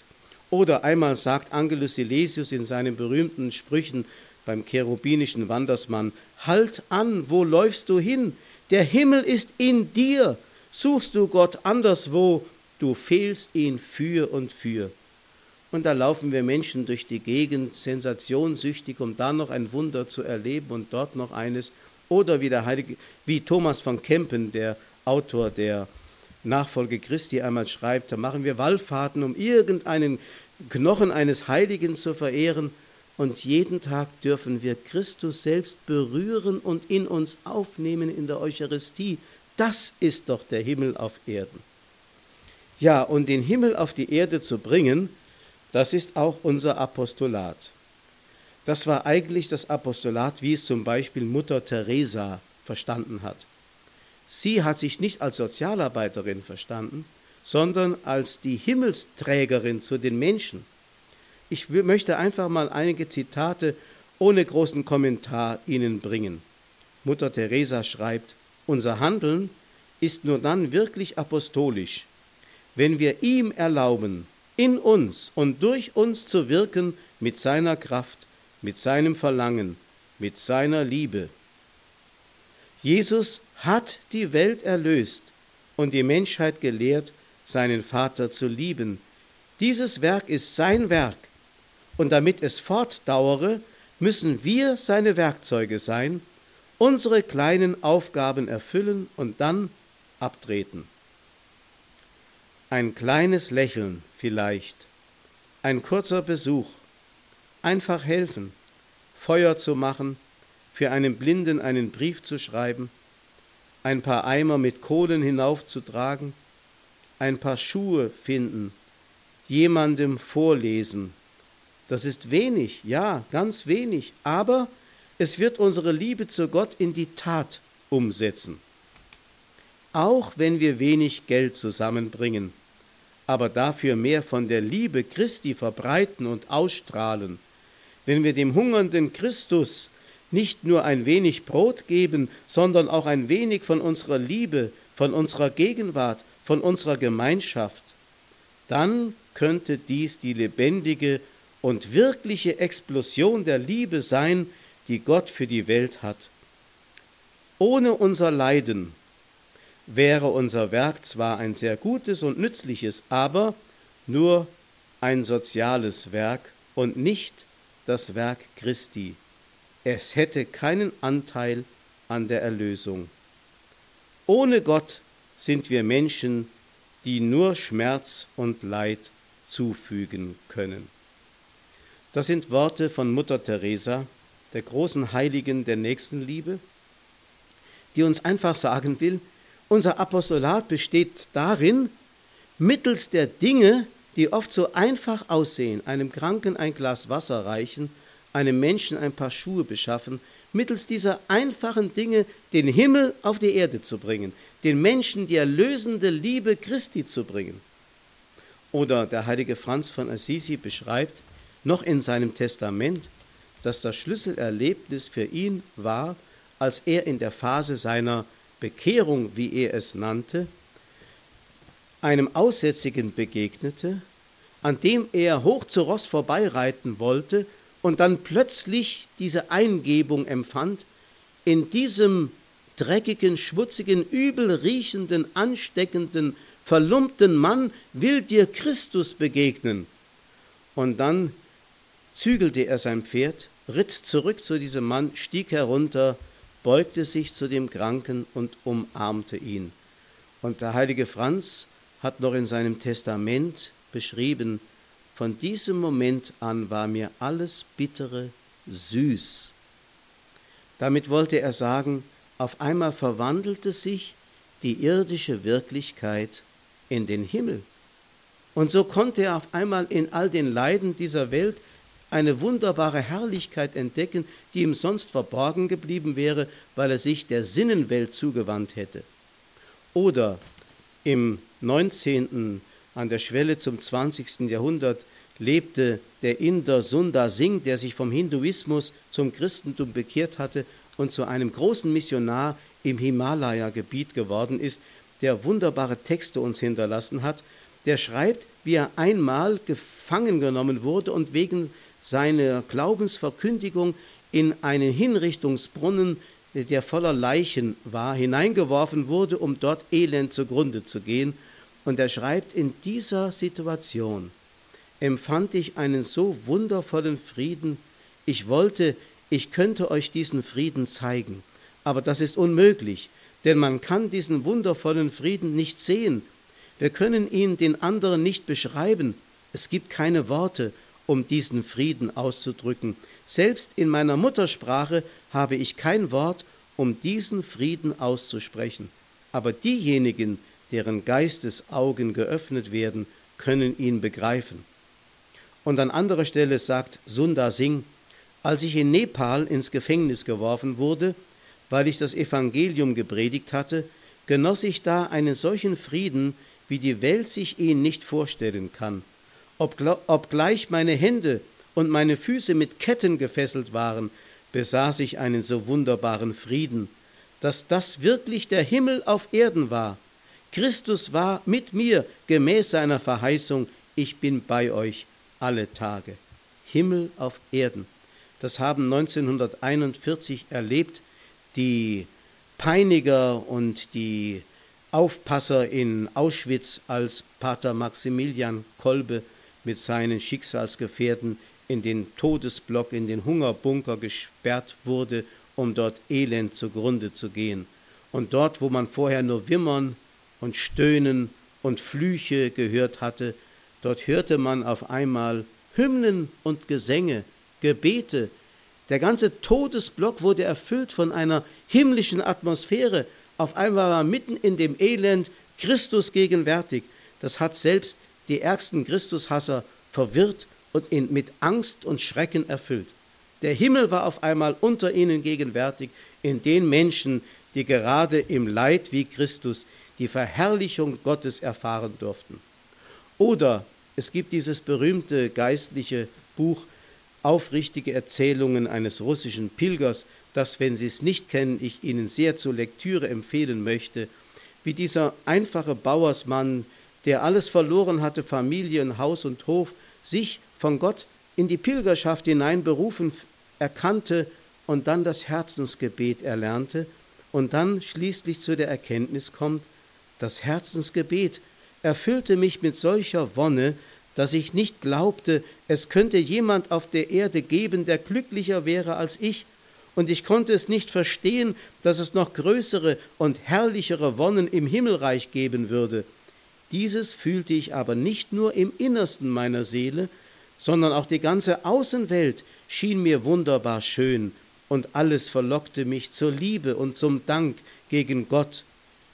Oder einmal sagt Angelus Silesius in seinen berühmten Sprüchen beim cherubinischen Wandersmann, Halt an, wo läufst du hin? Der Himmel ist in dir. Suchst du Gott anderswo, du fehlst ihn für und für. Und da laufen wir Menschen durch die Gegend, sensationssüchtig, um da noch ein Wunder zu erleben und dort noch eines. Oder wie, der Heilige, wie Thomas von Kempen, der Autor der Nachfolge Christi einmal schreibt, da machen wir Wallfahrten, um irgendeinen Knochen eines Heiligen zu verehren. Und jeden Tag dürfen wir Christus selbst berühren und in uns aufnehmen in der Eucharistie. Das ist doch der Himmel auf Erden. Ja, und den Himmel auf die Erde zu bringen, das ist auch unser Apostolat. Das war eigentlich das Apostolat, wie es zum Beispiel Mutter Teresa verstanden hat. Sie hat sich nicht als Sozialarbeiterin verstanden, sondern als die Himmelsträgerin zu den Menschen. Ich möchte einfach mal einige Zitate ohne großen Kommentar Ihnen bringen. Mutter Teresa schreibt, unser Handeln ist nur dann wirklich apostolisch, wenn wir ihm erlauben, in uns und durch uns zu wirken mit seiner Kraft, mit seinem Verlangen, mit seiner Liebe. Jesus hat die Welt erlöst und die Menschheit gelehrt, seinen Vater zu lieben. Dieses Werk ist sein Werk, und damit es fortdauere, müssen wir seine Werkzeuge sein, unsere kleinen Aufgaben erfüllen und dann abtreten. Ein kleines Lächeln vielleicht, ein kurzer Besuch, einfach helfen, Feuer zu machen, für einen Blinden einen Brief zu schreiben, ein paar Eimer mit Kohlen hinaufzutragen, ein paar Schuhe finden, jemandem vorlesen. Das ist wenig, ja, ganz wenig, aber es wird unsere Liebe zu Gott in die Tat umsetzen. Auch wenn wir wenig Geld zusammenbringen, aber dafür mehr von der Liebe Christi verbreiten und ausstrahlen, wenn wir dem hungernden Christus nicht nur ein wenig Brot geben, sondern auch ein wenig von unserer Liebe, von unserer Gegenwart, von unserer Gemeinschaft, dann könnte dies die lebendige und wirkliche Explosion der Liebe sein, die Gott für die Welt hat. Ohne unser Leiden wäre unser Werk zwar ein sehr gutes und nützliches, aber nur ein soziales Werk und nicht das Werk Christi. Es hätte keinen Anteil an der Erlösung. Ohne Gott sind wir Menschen, die nur Schmerz und Leid zufügen können. Das sind Worte von Mutter Teresa, der großen Heiligen der Nächstenliebe, die uns einfach sagen will, unser Apostolat besteht darin, mittels der Dinge, die oft so einfach aussehen, einem Kranken ein Glas Wasser reichen, einem Menschen ein paar Schuhe beschaffen, mittels dieser einfachen Dinge den Himmel auf die Erde zu bringen, den Menschen die erlösende Liebe Christi zu bringen. Oder der heilige Franz von Assisi beschreibt noch in seinem Testament, dass das Schlüsselerlebnis für ihn war, als er in der Phase seiner Bekehrung, wie er es nannte, einem Aussätzigen begegnete, an dem er hoch zu Ross vorbeireiten wollte und dann plötzlich diese Eingebung empfand, in diesem dreckigen, schmutzigen, übel riechenden, ansteckenden, verlumpten Mann will dir Christus begegnen. Und dann zügelte er sein Pferd, ritt zurück zu diesem Mann, stieg herunter, beugte sich zu dem Kranken und umarmte ihn. Und der heilige Franz hat noch in seinem Testament beschrieben, von diesem Moment an war mir alles Bittere süß. Damit wollte er sagen, auf einmal verwandelte sich die irdische Wirklichkeit in den Himmel. Und so konnte er auf einmal in all den Leiden dieser Welt eine wunderbare Herrlichkeit entdecken, die ihm sonst verborgen geblieben wäre, weil er sich der Sinnenwelt zugewandt hätte. Oder im 19. an der Schwelle zum 20. Jahrhundert lebte der Inder Sundar Singh, der sich vom Hinduismus zum Christentum bekehrt hatte und zu einem großen Missionar im Himalaya-Gebiet geworden ist, der wunderbare Texte uns hinterlassen hat. Der schreibt, wie er einmal gefangen genommen wurde und wegen seiner Glaubensverkündigung in einen Hinrichtungsbrunnen, der voller Leichen war, hineingeworfen wurde, um dort elend zugrunde zu gehen. Und er schreibt, in dieser Situation empfand ich einen so wundervollen Frieden, ich wollte, ich könnte euch diesen Frieden zeigen, aber das ist unmöglich, denn man kann diesen wundervollen Frieden nicht sehen. Wir können ihn den anderen nicht beschreiben. Es gibt keine Worte um diesen Frieden auszudrücken. Selbst in meiner Muttersprache habe ich kein Wort, um diesen Frieden auszusprechen. Aber diejenigen, deren Geistesaugen geöffnet werden, können ihn begreifen. Und an anderer Stelle sagt Sundar Singh, als ich in Nepal ins Gefängnis geworfen wurde, weil ich das Evangelium gepredigt hatte, genoss ich da einen solchen Frieden, wie die Welt sich ihn nicht vorstellen kann obgleich meine Hände und meine Füße mit Ketten gefesselt waren, besaß ich einen so wunderbaren Frieden, dass das wirklich der Himmel auf Erden war. Christus war mit mir gemäß seiner Verheißung, ich bin bei euch alle Tage. Himmel auf Erden. Das haben 1941 erlebt die Peiniger und die Aufpasser in Auschwitz, als Pater Maximilian Kolbe mit seinen Schicksalsgefährten in den Todesblock, in den Hungerbunker gesperrt wurde, um dort elend zugrunde zu gehen. Und dort, wo man vorher nur Wimmern und Stöhnen und Flüche gehört hatte, dort hörte man auf einmal Hymnen und Gesänge, Gebete. Der ganze Todesblock wurde erfüllt von einer himmlischen Atmosphäre. Auf einmal war mitten in dem Elend Christus gegenwärtig. Das hat selbst die ärgsten Christushasser verwirrt und ihn mit Angst und Schrecken erfüllt. Der Himmel war auf einmal unter ihnen gegenwärtig, in den Menschen, die gerade im Leid wie Christus die Verherrlichung Gottes erfahren durften. Oder es gibt dieses berühmte geistliche Buch Aufrichtige Erzählungen eines russischen Pilgers, das, wenn Sie es nicht kennen, ich Ihnen sehr zur Lektüre empfehlen möchte, wie dieser einfache Bauersmann, der alles verloren hatte, Familie und Haus und Hof, sich von Gott in die Pilgerschaft hinein berufen erkannte und dann das Herzensgebet erlernte und dann schließlich zu der Erkenntnis kommt, das Herzensgebet erfüllte mich mit solcher Wonne, dass ich nicht glaubte, es könnte jemand auf der Erde geben, der glücklicher wäre als ich, und ich konnte es nicht verstehen, dass es noch größere und herrlichere Wonnen im Himmelreich geben würde. Dieses fühlte ich aber nicht nur im Innersten meiner Seele, sondern auch die ganze Außenwelt schien mir wunderbar schön, und alles verlockte mich zur Liebe und zum Dank gegen Gott.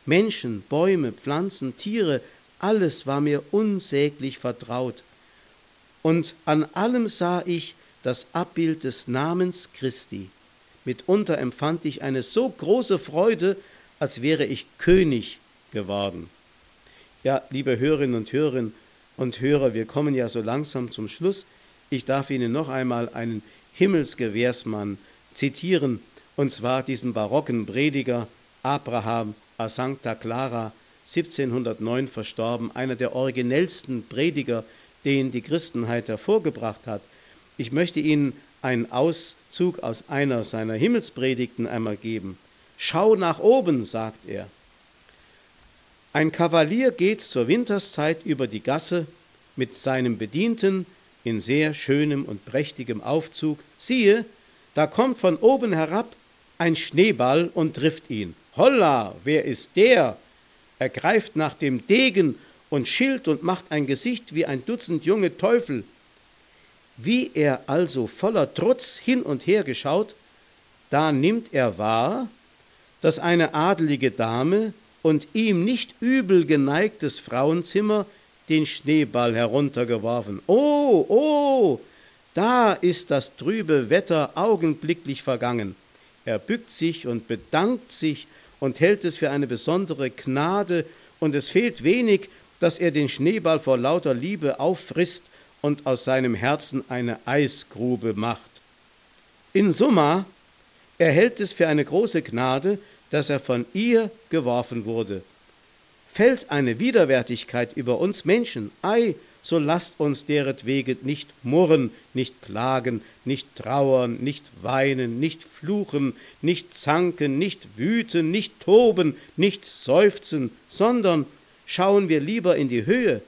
Menschen, Bäume, Pflanzen, Tiere, alles war mir unsäglich vertraut. Und an allem sah ich das Abbild des Namens Christi. Mitunter empfand ich eine so große Freude, als wäre ich König geworden. Ja, liebe Hörerinnen und Hörer und Hörer, wir kommen ja so langsam zum Schluss. Ich darf Ihnen noch einmal einen Himmelsgewährsmann zitieren, und zwar diesen barocken Prediger Abraham a Sancta Clara, 1709 verstorben, einer der originellsten Prediger, den die Christenheit hervorgebracht hat. Ich möchte Ihnen einen Auszug aus einer seiner Himmelspredigten einmal geben. Schau nach oben, sagt er. Ein Kavalier geht zur Winterszeit über die Gasse mit seinem Bedienten in sehr schönem und prächtigem Aufzug. Siehe, da kommt von oben herab ein Schneeball und trifft ihn. Holla, wer ist der? Er greift nach dem Degen und Schild und macht ein Gesicht wie ein Dutzend junge Teufel. Wie er also voller Trutz hin und her geschaut, da nimmt er wahr, dass eine adelige Dame und ihm nicht übel geneigtes Frauenzimmer den Schneeball heruntergeworfen. Oh, oh, da ist das trübe Wetter augenblicklich vergangen. Er bückt sich und bedankt sich und hält es für eine besondere Gnade, und es fehlt wenig, dass er den Schneeball vor lauter Liebe auffrisst und aus seinem Herzen eine Eisgrube macht. In Summa, er hält es für eine große Gnade, dass er von ihr geworfen wurde. Fällt eine Widerwärtigkeit über uns Menschen, ei, so lasst uns deretwegen nicht murren, nicht klagen, nicht trauern, nicht weinen, nicht fluchen, nicht zanken, nicht wüten, nicht toben, nicht seufzen, sondern schauen wir lieber in die Höhe.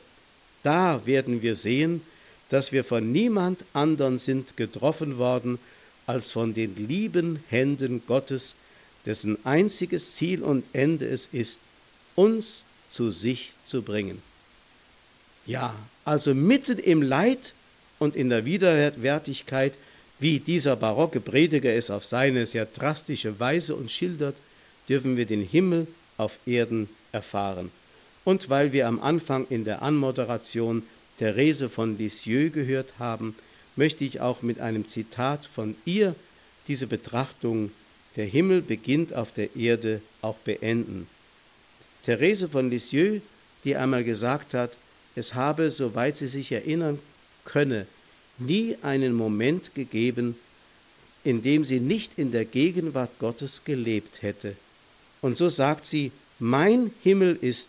Da werden wir sehen, dass wir von niemand andern sind getroffen worden als von den lieben Händen Gottes, dessen einziges Ziel und Ende es ist, uns zu sich zu bringen. Ja, also mitten im Leid und in der Widerwärtigkeit, wie dieser barocke Prediger es auf seine sehr drastische Weise uns schildert, dürfen wir den Himmel auf Erden erfahren. Und weil wir am Anfang in der Anmoderation Therese von Lisieux gehört haben, möchte ich auch mit einem Zitat von ihr diese Betrachtung der Himmel beginnt auf der Erde auch beenden. Therese von Lisieux, die einmal gesagt hat, es habe, soweit sie sich erinnern könne, nie einen Moment gegeben, in dem sie nicht in der Gegenwart Gottes gelebt hätte. Und so sagt sie, mein Himmel ist,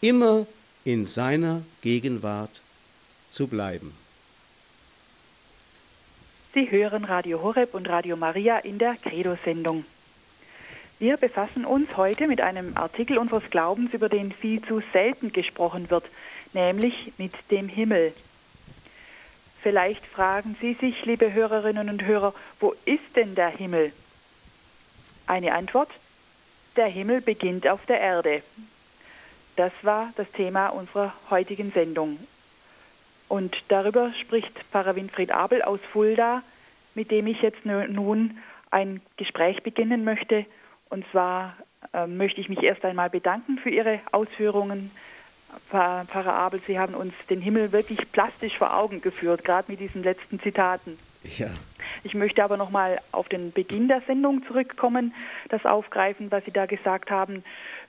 immer in seiner Gegenwart zu bleiben. Sie hören Radio Horeb und Radio Maria in der Credo-Sendung. Wir befassen uns heute mit einem Artikel unseres Glaubens, über den viel zu selten gesprochen wird, nämlich mit dem Himmel. Vielleicht fragen Sie sich, liebe Hörerinnen und Hörer, wo ist denn der Himmel? Eine Antwort, der Himmel beginnt auf der Erde. Das war das Thema unserer heutigen Sendung. Und darüber spricht Pfarrer Winfried Abel aus Fulda, mit dem ich jetzt nun ein Gespräch beginnen möchte. Und zwar äh, möchte ich mich erst einmal bedanken für Ihre Ausführungen, Pfarrer Abel. Sie haben uns den Himmel wirklich plastisch vor Augen geführt, gerade mit diesen letzten Zitaten. Ja. Ich möchte aber noch mal auf den Beginn der Sendung zurückkommen, das aufgreifen, was Sie da gesagt haben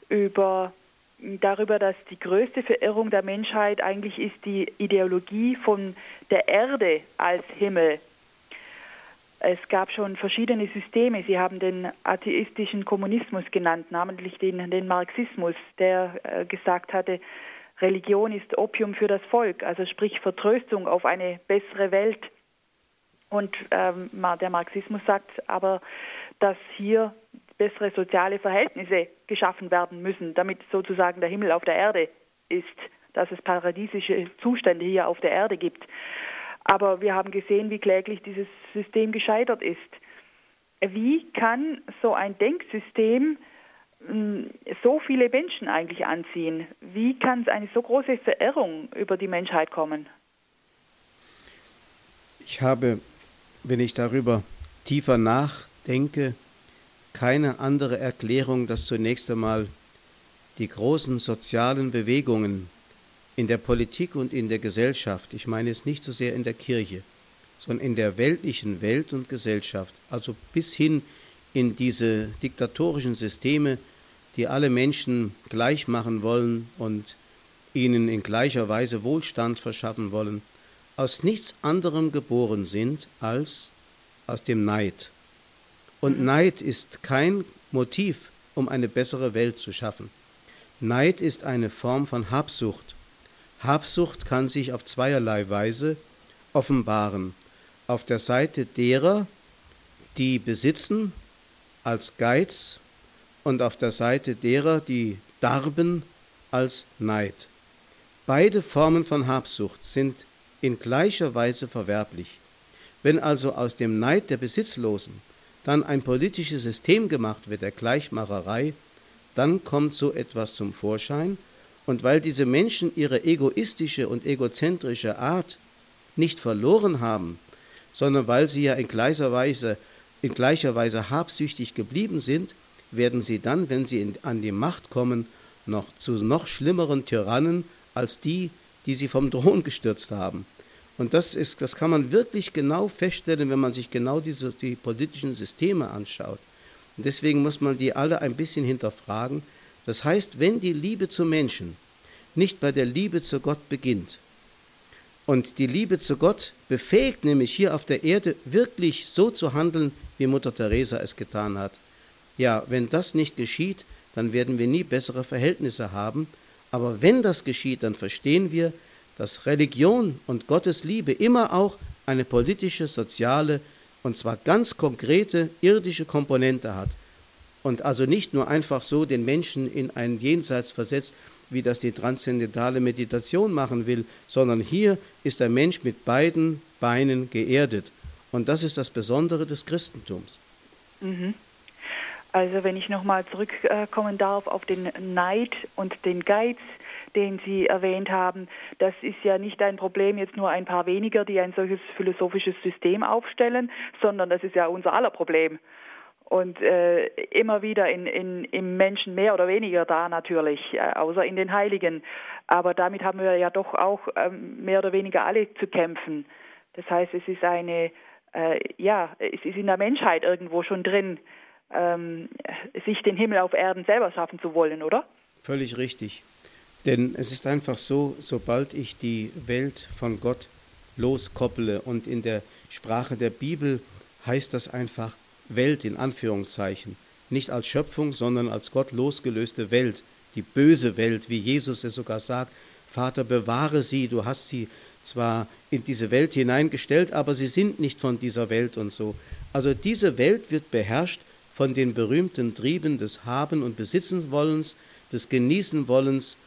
über darüber, dass die größte Verirrung der Menschheit eigentlich ist die Ideologie von der Erde als Himmel. Es gab schon verschiedene Systeme. Sie haben den atheistischen Kommunismus genannt, namentlich den, den Marxismus, der äh, gesagt hatte, Religion ist Opium für das Volk, also sprich Vertröstung auf eine bessere Welt. Und ähm, der Marxismus sagt aber, dass hier bessere soziale Verhältnisse geschaffen werden müssen, damit sozusagen der Himmel auf der Erde ist, dass es paradiesische Zustände hier auf der Erde gibt. Aber wir haben gesehen, wie kläglich dieses System gescheitert ist. Wie kann so ein Denksystem hm, so viele Menschen eigentlich anziehen? Wie kann eine so große Verirrung über die Menschheit kommen? Ich habe, wenn ich darüber tiefer nachdenke, keine andere Erklärung, dass zunächst einmal die großen sozialen Bewegungen in der Politik und in der Gesellschaft, ich meine es nicht so sehr in der Kirche, sondern in der weltlichen Welt und Gesellschaft, also bis hin in diese diktatorischen Systeme, die alle Menschen gleich machen wollen und ihnen in gleicher Weise Wohlstand verschaffen wollen, aus nichts anderem geboren sind als aus dem Neid. Und Neid ist kein Motiv, um eine bessere Welt zu schaffen. Neid ist eine Form von Habsucht. Habsucht kann sich auf zweierlei Weise offenbaren. Auf der Seite derer, die besitzen, als Geiz und auf der Seite derer, die darben, als Neid. Beide Formen von Habsucht sind in gleicher Weise verwerblich. Wenn also aus dem Neid der Besitzlosen dann ein politisches System gemacht wird der Gleichmacherei, dann kommt so etwas zum Vorschein. Und weil diese Menschen ihre egoistische und egozentrische Art nicht verloren haben, sondern weil sie ja in gleicher Weise, in gleicher Weise habsüchtig geblieben sind, werden sie dann, wenn sie in, an die Macht kommen, noch zu noch schlimmeren Tyrannen als die, die sie vom Thron gestürzt haben. Und das, ist, das kann man wirklich genau feststellen, wenn man sich genau diese, die politischen Systeme anschaut. Und deswegen muss man die alle ein bisschen hinterfragen. Das heißt, wenn die Liebe zu Menschen nicht bei der Liebe zu Gott beginnt, und die Liebe zu Gott befähigt nämlich hier auf der Erde wirklich so zu handeln, wie Mutter Teresa es getan hat. Ja, wenn das nicht geschieht, dann werden wir nie bessere Verhältnisse haben. Aber wenn das geschieht, dann verstehen wir, dass Religion und Gottes Liebe immer auch eine politische, soziale und zwar ganz konkrete irdische Komponente hat und also nicht nur einfach so den Menschen in ein Jenseits versetzt, wie das die transzendentale Meditation machen will, sondern hier ist der Mensch mit beiden Beinen geerdet. Und das ist das Besondere des Christentums. Mhm. Also wenn ich nochmal zurückkommen darf auf den Neid und den Geiz, den Sie erwähnt haben, das ist ja nicht ein Problem jetzt nur ein paar weniger, die ein solches philosophisches System aufstellen, sondern das ist ja unser aller Problem. Und äh, immer wieder in, in, im Menschen mehr oder weniger da natürlich, äh, außer in den Heiligen. Aber damit haben wir ja doch auch ähm, mehr oder weniger alle zu kämpfen. Das heißt, es ist eine, äh, ja, es ist in der Menschheit irgendwo schon drin, ähm, sich den Himmel auf Erden selber schaffen zu wollen, oder? Völlig richtig. Denn es ist einfach so, sobald ich die Welt von Gott loskopple und in der Sprache der Bibel heißt das einfach Welt in Anführungszeichen, nicht als Schöpfung, sondern als Gott losgelöste Welt, die böse Welt, wie Jesus es sogar sagt, Vater, bewahre sie, du hast sie zwar in diese Welt hineingestellt, aber sie sind nicht von dieser Welt und so. Also diese Welt wird beherrscht von den berühmten Trieben des Haben und Besitzenwollens, des Genießenwollens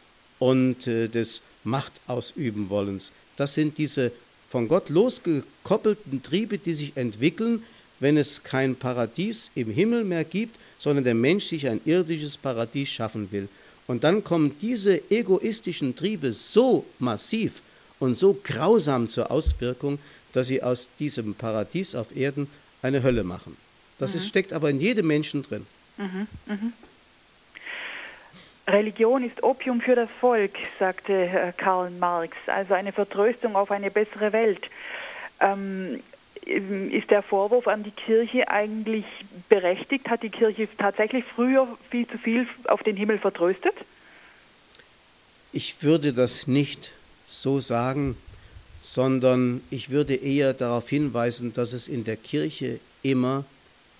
und äh, des Machtausübenwollens. Das sind diese von Gott losgekoppelten Triebe, die sich entwickeln, wenn es kein Paradies im Himmel mehr gibt, sondern der Mensch sich ein irdisches Paradies schaffen will. Und dann kommen diese egoistischen Triebe so massiv und so grausam zur Auswirkung, dass sie aus diesem Paradies auf Erden eine Hölle machen. Das mhm. ist, steckt aber in jedem Menschen drin. Mhm. Mhm. Religion ist Opium für das Volk, sagte äh, Karl Marx, also eine Vertröstung auf eine bessere Welt. Ähm, ist der Vorwurf an die Kirche eigentlich berechtigt? Hat die Kirche tatsächlich früher viel zu viel auf den Himmel vertröstet? Ich würde das nicht so sagen, sondern ich würde eher darauf hinweisen, dass es in der Kirche immer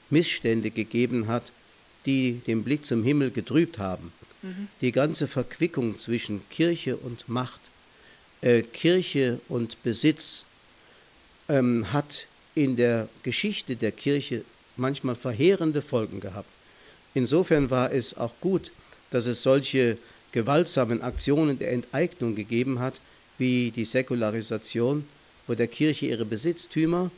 Missstände gegeben hat, die den Blick zum Himmel getrübt haben. Die ganze Verquickung zwischen Kirche und Macht, äh, Kirche und Besitz ähm, hat in der Geschichte der Kirche manchmal verheerende Folgen gehabt. Insofern war es auch gut, dass es solche gewaltsamen Aktionen der Enteignung gegeben hat, wie die Säkularisation, wo der Kirche ihre Besitztümer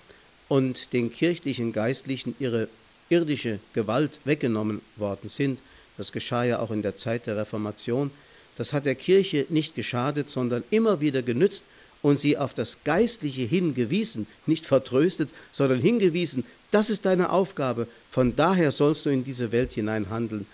und den kirchlichen Geistlichen ihre irdische Gewalt weggenommen worden sind. Das geschah ja auch in der Zeit der Reformation. Das hat der Kirche nicht geschadet, sondern immer wieder genützt, und sie auf das Geistliche hingewiesen, nicht vertröstet, sondern hingewiesen, das ist deine Aufgabe, von daher sollst du in diese Welt hinein handeln.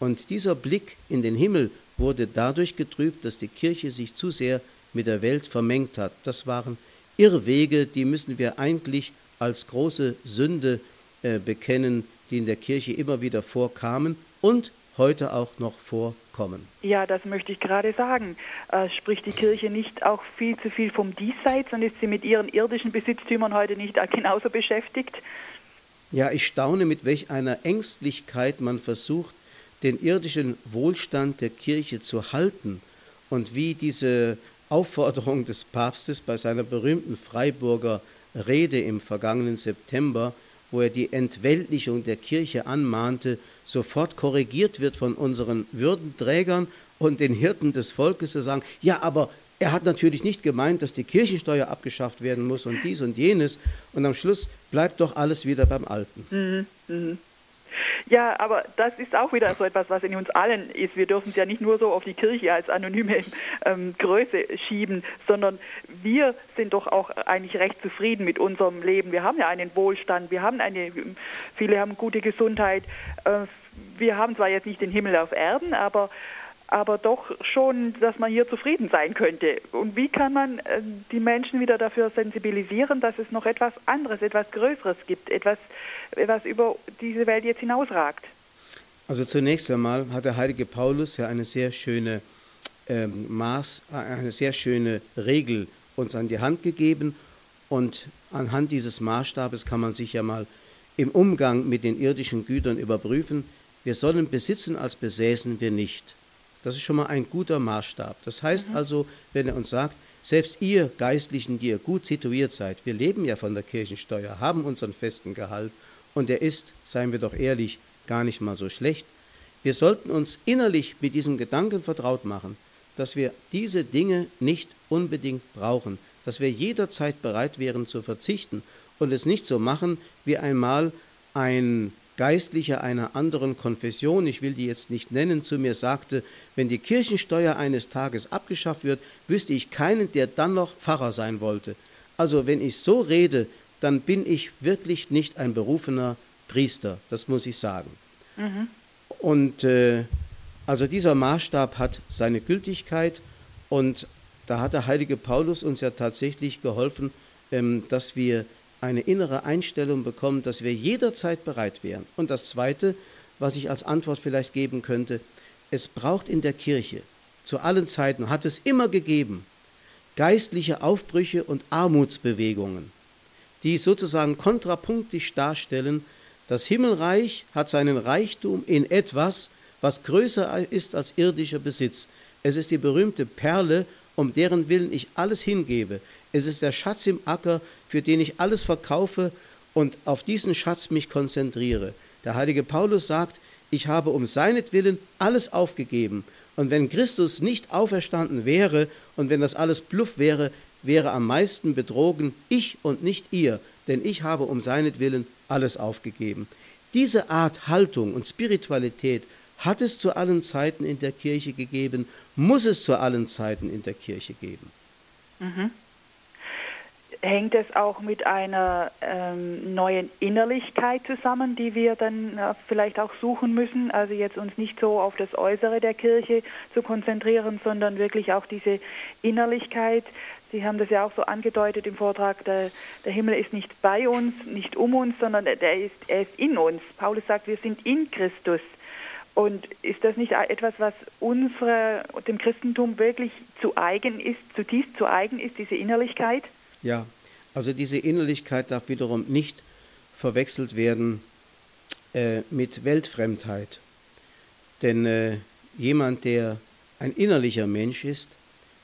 Und dieser Blick in den Himmel wurde dadurch getrübt, dass die Kirche sich zu sehr mit der Welt vermengt hat. Das waren Irrwege, die müssen wir eigentlich als große Sünde äh, bekennen, die in der Kirche immer wieder vorkamen und heute auch noch vorkommen. Ja, das möchte ich gerade sagen. Äh, spricht die Kirche nicht auch viel zu viel vom Diesseits und ist sie mit ihren irdischen Besitztümern heute nicht genauso beschäftigt? Ja, ich staune, mit welch einer Ängstlichkeit man versucht, den irdischen Wohlstand der Kirche zu halten und wie diese Aufforderung des Papstes bei seiner berühmten Freiburger Rede im vergangenen September wo er die Entweltlichung der Kirche anmahnte, sofort korrigiert wird von unseren Würdenträgern und den Hirten des Volkes zu sagen, ja, aber er hat natürlich nicht gemeint, dass die Kirchensteuer abgeschafft werden muss und dies und jenes. Und am Schluss bleibt doch alles wieder beim Alten. Mhm, mh. Ja, aber das ist auch wieder so etwas, was in uns allen ist. Wir dürfen es ja nicht nur so auf die Kirche als anonyme ähm, Größe schieben, sondern wir sind doch auch eigentlich recht zufrieden mit unserem Leben. Wir haben ja einen Wohlstand, wir haben eine, viele haben gute Gesundheit. Äh, wir haben zwar jetzt nicht den Himmel auf Erden, aber aber doch schon, dass man hier zufrieden sein könnte. Und wie kann man äh, die Menschen wieder dafür sensibilisieren, dass es noch etwas anderes, etwas Größeres gibt, etwas, was über diese Welt jetzt hinausragt? Also zunächst einmal hat der heilige Paulus ja eine sehr schöne ähm, Maß, eine sehr schöne Regel uns an die Hand gegeben und anhand dieses Maßstabes kann man sich ja mal im Umgang mit den irdischen Gütern überprüfen. Wir sollen besitzen, als besäßen wir nicht. Das ist schon mal ein guter Maßstab. Das heißt mhm. also, wenn er uns sagt, selbst ihr Geistlichen, die ihr gut situiert seid, wir leben ja von der Kirchensteuer, haben unseren festen Gehalt und der ist, seien wir doch ehrlich, gar nicht mal so schlecht. Wir sollten uns innerlich mit diesem Gedanken vertraut machen, dass wir diese Dinge nicht unbedingt brauchen, dass wir jederzeit bereit wären zu verzichten und es nicht so machen, wie einmal ein Geistlicher einer anderen Konfession, ich will die jetzt nicht nennen, zu mir sagte, wenn die Kirchensteuer eines Tages abgeschafft wird, wüsste ich keinen, der dann noch Pfarrer sein wollte. Also wenn ich so rede, dann bin ich wirklich nicht ein berufener Priester, das muss ich sagen. Mhm. Und äh, also dieser Maßstab hat seine Gültigkeit und da hat der heilige Paulus uns ja tatsächlich geholfen, ähm, dass wir eine innere Einstellung bekommen, dass wir jederzeit bereit wären. Und das Zweite, was ich als Antwort vielleicht geben könnte, es braucht in der Kirche zu allen Zeiten, hat es immer gegeben, geistliche Aufbrüche und Armutsbewegungen, die sozusagen kontrapunktisch darstellen, das Himmelreich hat seinen Reichtum in etwas, was größer ist als irdischer Besitz. Es ist die berühmte Perle, um deren Willen ich alles hingebe. Es ist der Schatz im Acker, für den ich alles verkaufe und auf diesen Schatz mich konzentriere. Der heilige Paulus sagt, ich habe um seinetwillen alles aufgegeben. Und wenn Christus nicht auferstanden wäre und wenn das alles Bluff wäre, wäre am meisten betrogen ich und nicht ihr, denn ich habe um seinetwillen alles aufgegeben. Diese Art Haltung und Spiritualität hat es zu allen Zeiten in der Kirche gegeben, muss es zu allen Zeiten in der Kirche geben. Mhm. hängt es auch mit einer ähm, neuen Innerlichkeit zusammen, die wir dann äh, vielleicht auch suchen müssen. Also jetzt uns nicht so auf das Äußere der Kirche zu konzentrieren, sondern wirklich auch diese Innerlichkeit. Sie haben das ja auch so angedeutet im Vortrag, der, der Himmel ist nicht bei uns, nicht um uns, sondern der ist, er ist in uns. Paulus sagt, wir sind in Christus. Und ist das nicht etwas, was unsere, dem Christentum wirklich zu eigen ist, zutiefst zu eigen ist, diese Innerlichkeit? Ja, also diese Innerlichkeit darf wiederum nicht verwechselt werden äh, mit Weltfremdheit. Denn äh, jemand, der ein innerlicher Mensch ist,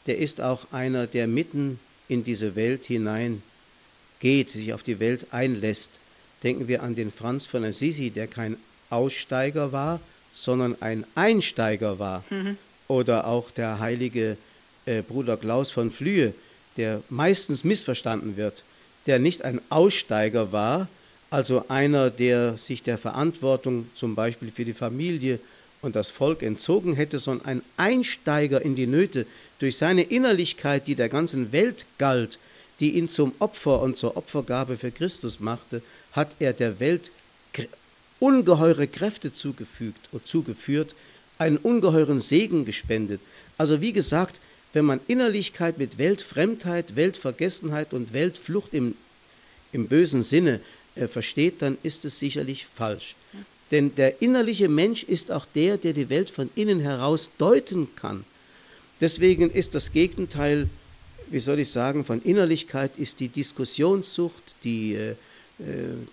der ist auch einer, der mitten in diese Welt hinein geht, sich auf die Welt einlässt. Denken wir an den Franz von Assisi, der kein Aussteiger war, sondern ein Einsteiger war. Mhm. Oder auch der heilige äh, Bruder Klaus von Flühe, der meistens missverstanden wird, der nicht ein Aussteiger war, also einer, der sich der Verantwortung zum Beispiel für die Familie und das Volk entzogen hätte, sondern ein Einsteiger in die Nöte durch seine Innerlichkeit, die der ganzen Welt galt, die ihn zum Opfer und zur Opfergabe für Christus machte, hat er der Welt ungeheure Kräfte zugefügt und zugeführt, einen ungeheuren Segen gespendet. Also wie gesagt, wenn man Innerlichkeit mit Weltfremdheit, Weltvergessenheit und Weltflucht im, im bösen Sinne äh, versteht, dann ist es sicherlich falsch. Denn der innerliche Mensch ist auch der, der die Welt von innen heraus deuten kann. Deswegen ist das Gegenteil, wie soll ich sagen, von Innerlichkeit ist die Diskussionssucht, die äh,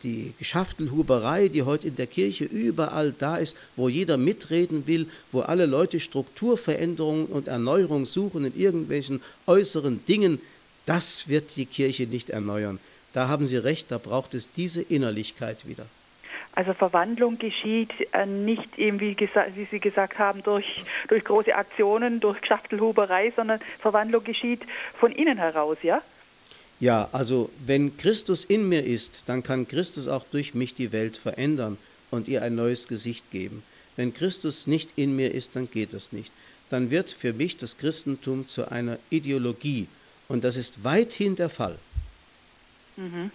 die Geschäftelhuberei, die heute in der Kirche überall da ist, wo jeder mitreden will, wo alle Leute Strukturveränderungen und Erneuerung suchen in irgendwelchen äußeren Dingen, das wird die Kirche nicht erneuern. Da haben Sie recht, da braucht es diese Innerlichkeit wieder. Also Verwandlung geschieht äh, nicht eben, wie, wie, Sie gesagt haben, durch, durch große Aktionen, durch Geschäftelhuberei, sondern Verwandlung geschieht von innen heraus, ja? Ja, also wenn Christus in mir ist, dann kann Christus auch durch mich die Welt verändern und ihr ein neues Gesicht geben. Wenn Christus nicht in mir ist, dann geht es nicht. Dann wird für mich das Christentum zu einer Ideologie. Und das ist weithin der Fall. Mhm.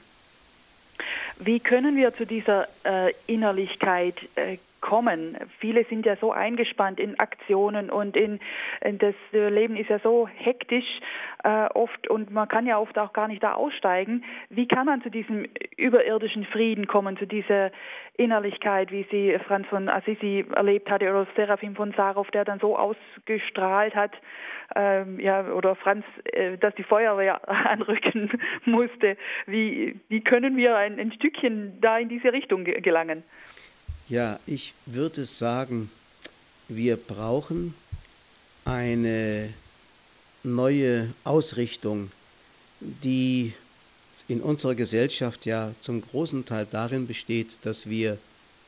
Wie können wir zu dieser äh, Innerlichkeit äh, kommen. Viele sind ja so eingespannt in Aktionen und in, in das Leben ist ja so hektisch äh, oft und man kann ja oft auch gar nicht da aussteigen. Wie kann man zu diesem überirdischen Frieden kommen, zu dieser Innerlichkeit, wie sie Franz von Assisi erlebt hatte oder Seraphim von Sarov, der dann so ausgestrahlt hat, ähm, ja, oder Franz, äh, dass die Feuerwehr anrücken musste. Wie, wie können wir ein, ein Stückchen da in diese Richtung gelangen? Ja, ich würde sagen, wir brauchen eine neue Ausrichtung, die in unserer Gesellschaft ja zum großen Teil darin besteht, dass wir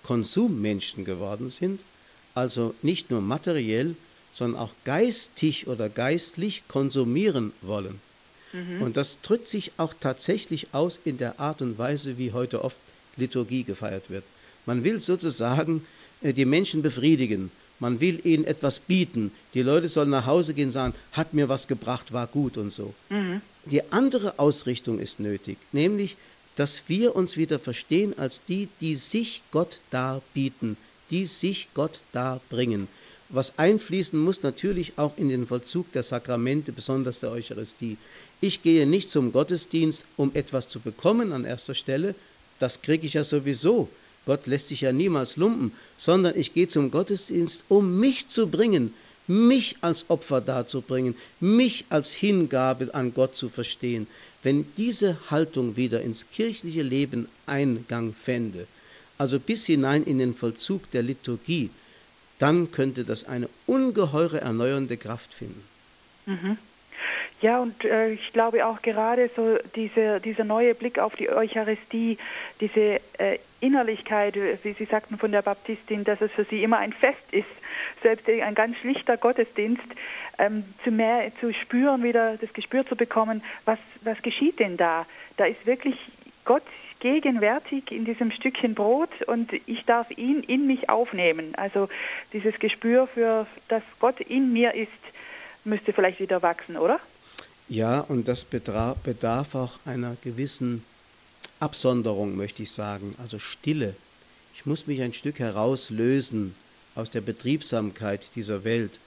Konsummenschen geworden sind, also nicht nur materiell, sondern auch geistig oder geistlich konsumieren wollen. Mhm. Und das drückt sich auch tatsächlich aus in der Art und Weise, wie heute oft Liturgie gefeiert wird. Man will sozusagen äh, die Menschen befriedigen. Man will ihnen etwas bieten. Die Leute sollen nach Hause gehen und sagen, hat mir was gebracht, war gut und so. Mhm. Die andere Ausrichtung ist nötig, nämlich, dass wir uns wieder verstehen als die, die sich Gott darbieten, die sich Gott darbringen. Was einfließen muss natürlich auch in den Vollzug der Sakramente, besonders der Eucharistie. Ich gehe nicht zum Gottesdienst, um etwas zu bekommen an erster Stelle, das kriege ich ja sowieso. Gott lässt sich ja niemals lumpen, sondern ich gehe zum Gottesdienst, um mich zu bringen, mich als Opfer darzubringen, mich als Hingabe an Gott zu verstehen. Wenn diese Haltung wieder ins kirchliche Leben Eingang fände, also bis hinein in den Vollzug der Liturgie, dann könnte das eine ungeheure erneuernde Kraft finden. Mhm. Ja, und äh, ich glaube auch gerade so diese, dieser neue Blick auf die Eucharistie, diese äh, Innerlichkeit, wie Sie sagten von der Baptistin, dass es für sie immer ein Fest ist, selbst ein ganz schlichter Gottesdienst, ähm, zu mehr zu spüren, wieder das Gespür zu bekommen, was, was geschieht denn da? Da ist wirklich Gott gegenwärtig in diesem Stückchen Brot und ich darf ihn in mich aufnehmen. Also dieses Gespür für, dass Gott in mir ist, müsste vielleicht wieder wachsen, oder? Ja, und das bedarf auch einer gewissen Absonderung, möchte ich sagen, also Stille. Ich muss mich ein Stück herauslösen aus der Betriebsamkeit dieser Welt.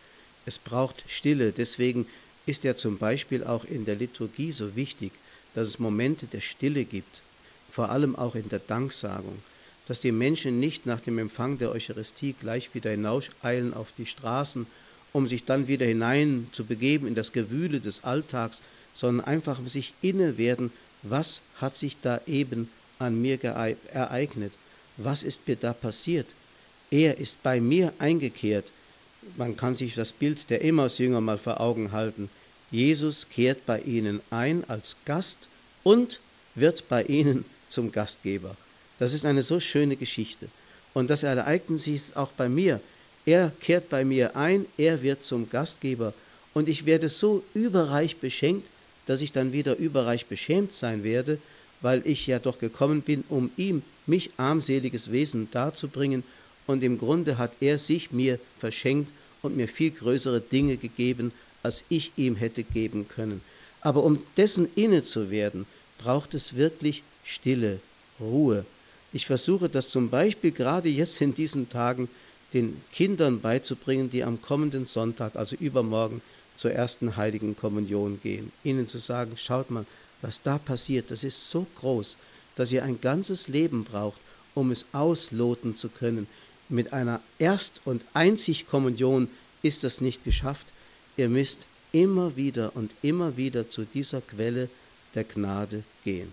Es braucht Stille, deswegen ist ja zum Beispiel auch in der Liturgie so wichtig, dass es Momente der Stille gibt, vor allem auch in der Danksagung, dass die Menschen nicht nach dem Empfang der Eucharistie gleich wieder hinauseilen auf die Straßen, um sich dann wieder hinein zu begeben in das Gewühle des Alltags, sondern einfach sich inne werden, was hat sich da eben an mir ereignet, was ist mir da passiert. Er ist bei mir eingekehrt. Man kann sich das Bild der Emmausjünger mal vor Augen halten. Jesus kehrt bei ihnen ein als Gast und wird bei ihnen zum Gastgeber. Das ist eine so schöne Geschichte. Und das ereignet sich auch bei mir. Er kehrt bei mir ein, er wird zum Gastgeber und ich werde so überreich beschenkt, dass ich dann wieder überreich beschämt sein werde, weil ich ja doch gekommen bin, um ihm, mich armseliges Wesen darzubringen, und im Grunde hat er sich mir verschenkt und mir viel größere Dinge gegeben, als ich ihm hätte geben können. Aber um dessen inne zu werden, braucht es wirklich Stille, Ruhe. Ich versuche das zum Beispiel gerade jetzt in diesen Tagen den Kindern beizubringen, die am kommenden Sonntag, also übermorgen, zur ersten heiligen Kommunion gehen. Ihnen zu sagen, schaut mal, was da passiert, das ist so groß, dass ihr ein ganzes Leben braucht, um es ausloten zu können. Mit einer Erst- und Einzig-Kommunion ist das nicht geschafft. Ihr müsst immer wieder und immer wieder zu dieser Quelle der Gnade gehen.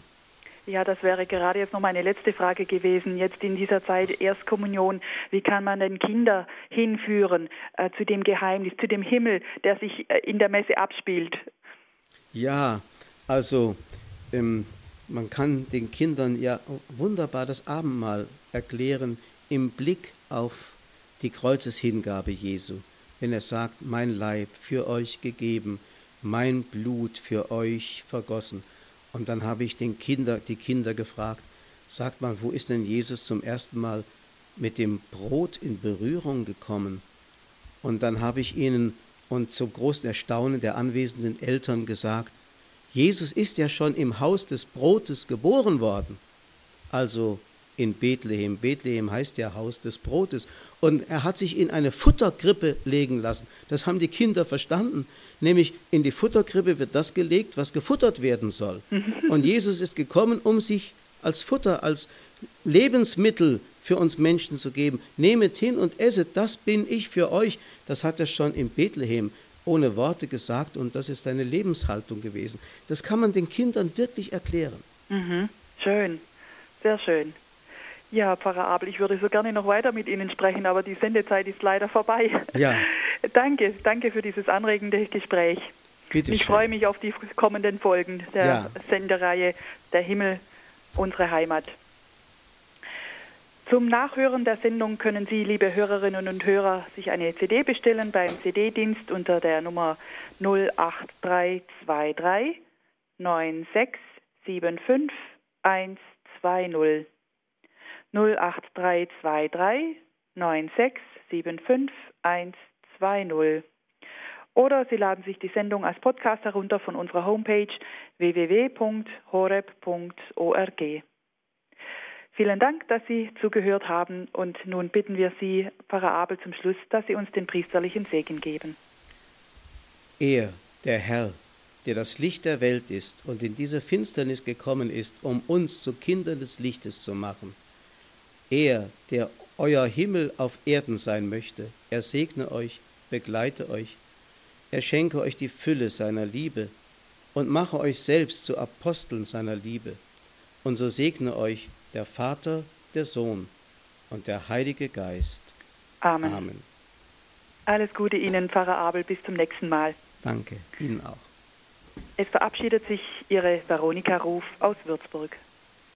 Ja, das wäre gerade jetzt noch meine letzte Frage gewesen. Jetzt in dieser Zeit Erstkommunion, wie kann man denn Kinder hinführen äh, zu dem Geheimnis, zu dem Himmel, der sich äh, in der Messe abspielt? Ja, also ähm, man kann den Kindern ja wunderbar das Abendmahl erklären im Blick auf die Kreuzeshingabe Jesu, wenn er sagt, mein Leib für euch gegeben, mein Blut für euch vergossen. Und dann habe ich den Kinder, die Kinder gefragt, sagt mal, wo ist denn Jesus zum ersten Mal mit dem Brot in Berührung gekommen? Und dann habe ich ihnen und zum großen Erstaunen der anwesenden Eltern gesagt, Jesus ist ja schon im Haus des Brotes geboren worden. Also in Bethlehem. Bethlehem heißt ja Haus des Brotes. Und er hat sich in eine Futterkrippe legen lassen. Das haben die Kinder verstanden. Nämlich in die Futterkrippe wird das gelegt, was gefuttert werden soll. Und Jesus ist gekommen, um sich als Futter, als Lebensmittel für uns Menschen zu geben. Nehmet hin und esset, das bin ich für euch. Das hat er schon in Bethlehem ohne Worte gesagt und das ist eine Lebenshaltung gewesen. Das kann man den Kindern wirklich erklären. Mhm. Schön, sehr schön. Ja, Pfarrer Abel, ich würde so gerne noch weiter mit Ihnen sprechen, aber die Sendezeit ist leider vorbei. Ja. danke, danke für dieses anregende Gespräch. Bitte ich schön. freue mich auf die kommenden Folgen der Ja. Sendereihe Der Himmel, unsere Heimat. Zum Nachhören der Sendung können Sie, liebe Hörerinnen und Hörer, sich eine CD bestellen beim CD-Dienst unter der Nummer 08323 9675 120. 08323 9675 120. Oder Sie laden sich die Sendung als Podcast herunter von unserer Homepage www.horeb.org. Vielen Dank, dass Sie zugehört haben und nun bitten wir Sie, Pfarrer Abel, zum Schluss, dass Sie uns den priesterlichen Segen geben. Er, der Herr, der das Licht der Welt ist und in diese Finsternis gekommen ist, um uns zu Kindern des Lichtes zu machen. Er, der euer Himmel auf Erden sein möchte, er segne euch, begleite euch, er schenke euch die Fülle seiner Liebe und mache euch selbst zu Aposteln seiner Liebe. Und so segne euch der Vater, der Sohn und der Heilige Geist. Amen. Amen. Alles Gute Ihnen, Pfarrer Abel. Bis zum nächsten Mal. Danke, Ihnen auch. Es verabschiedet sich Ihre Veronika Ruf aus Würzburg.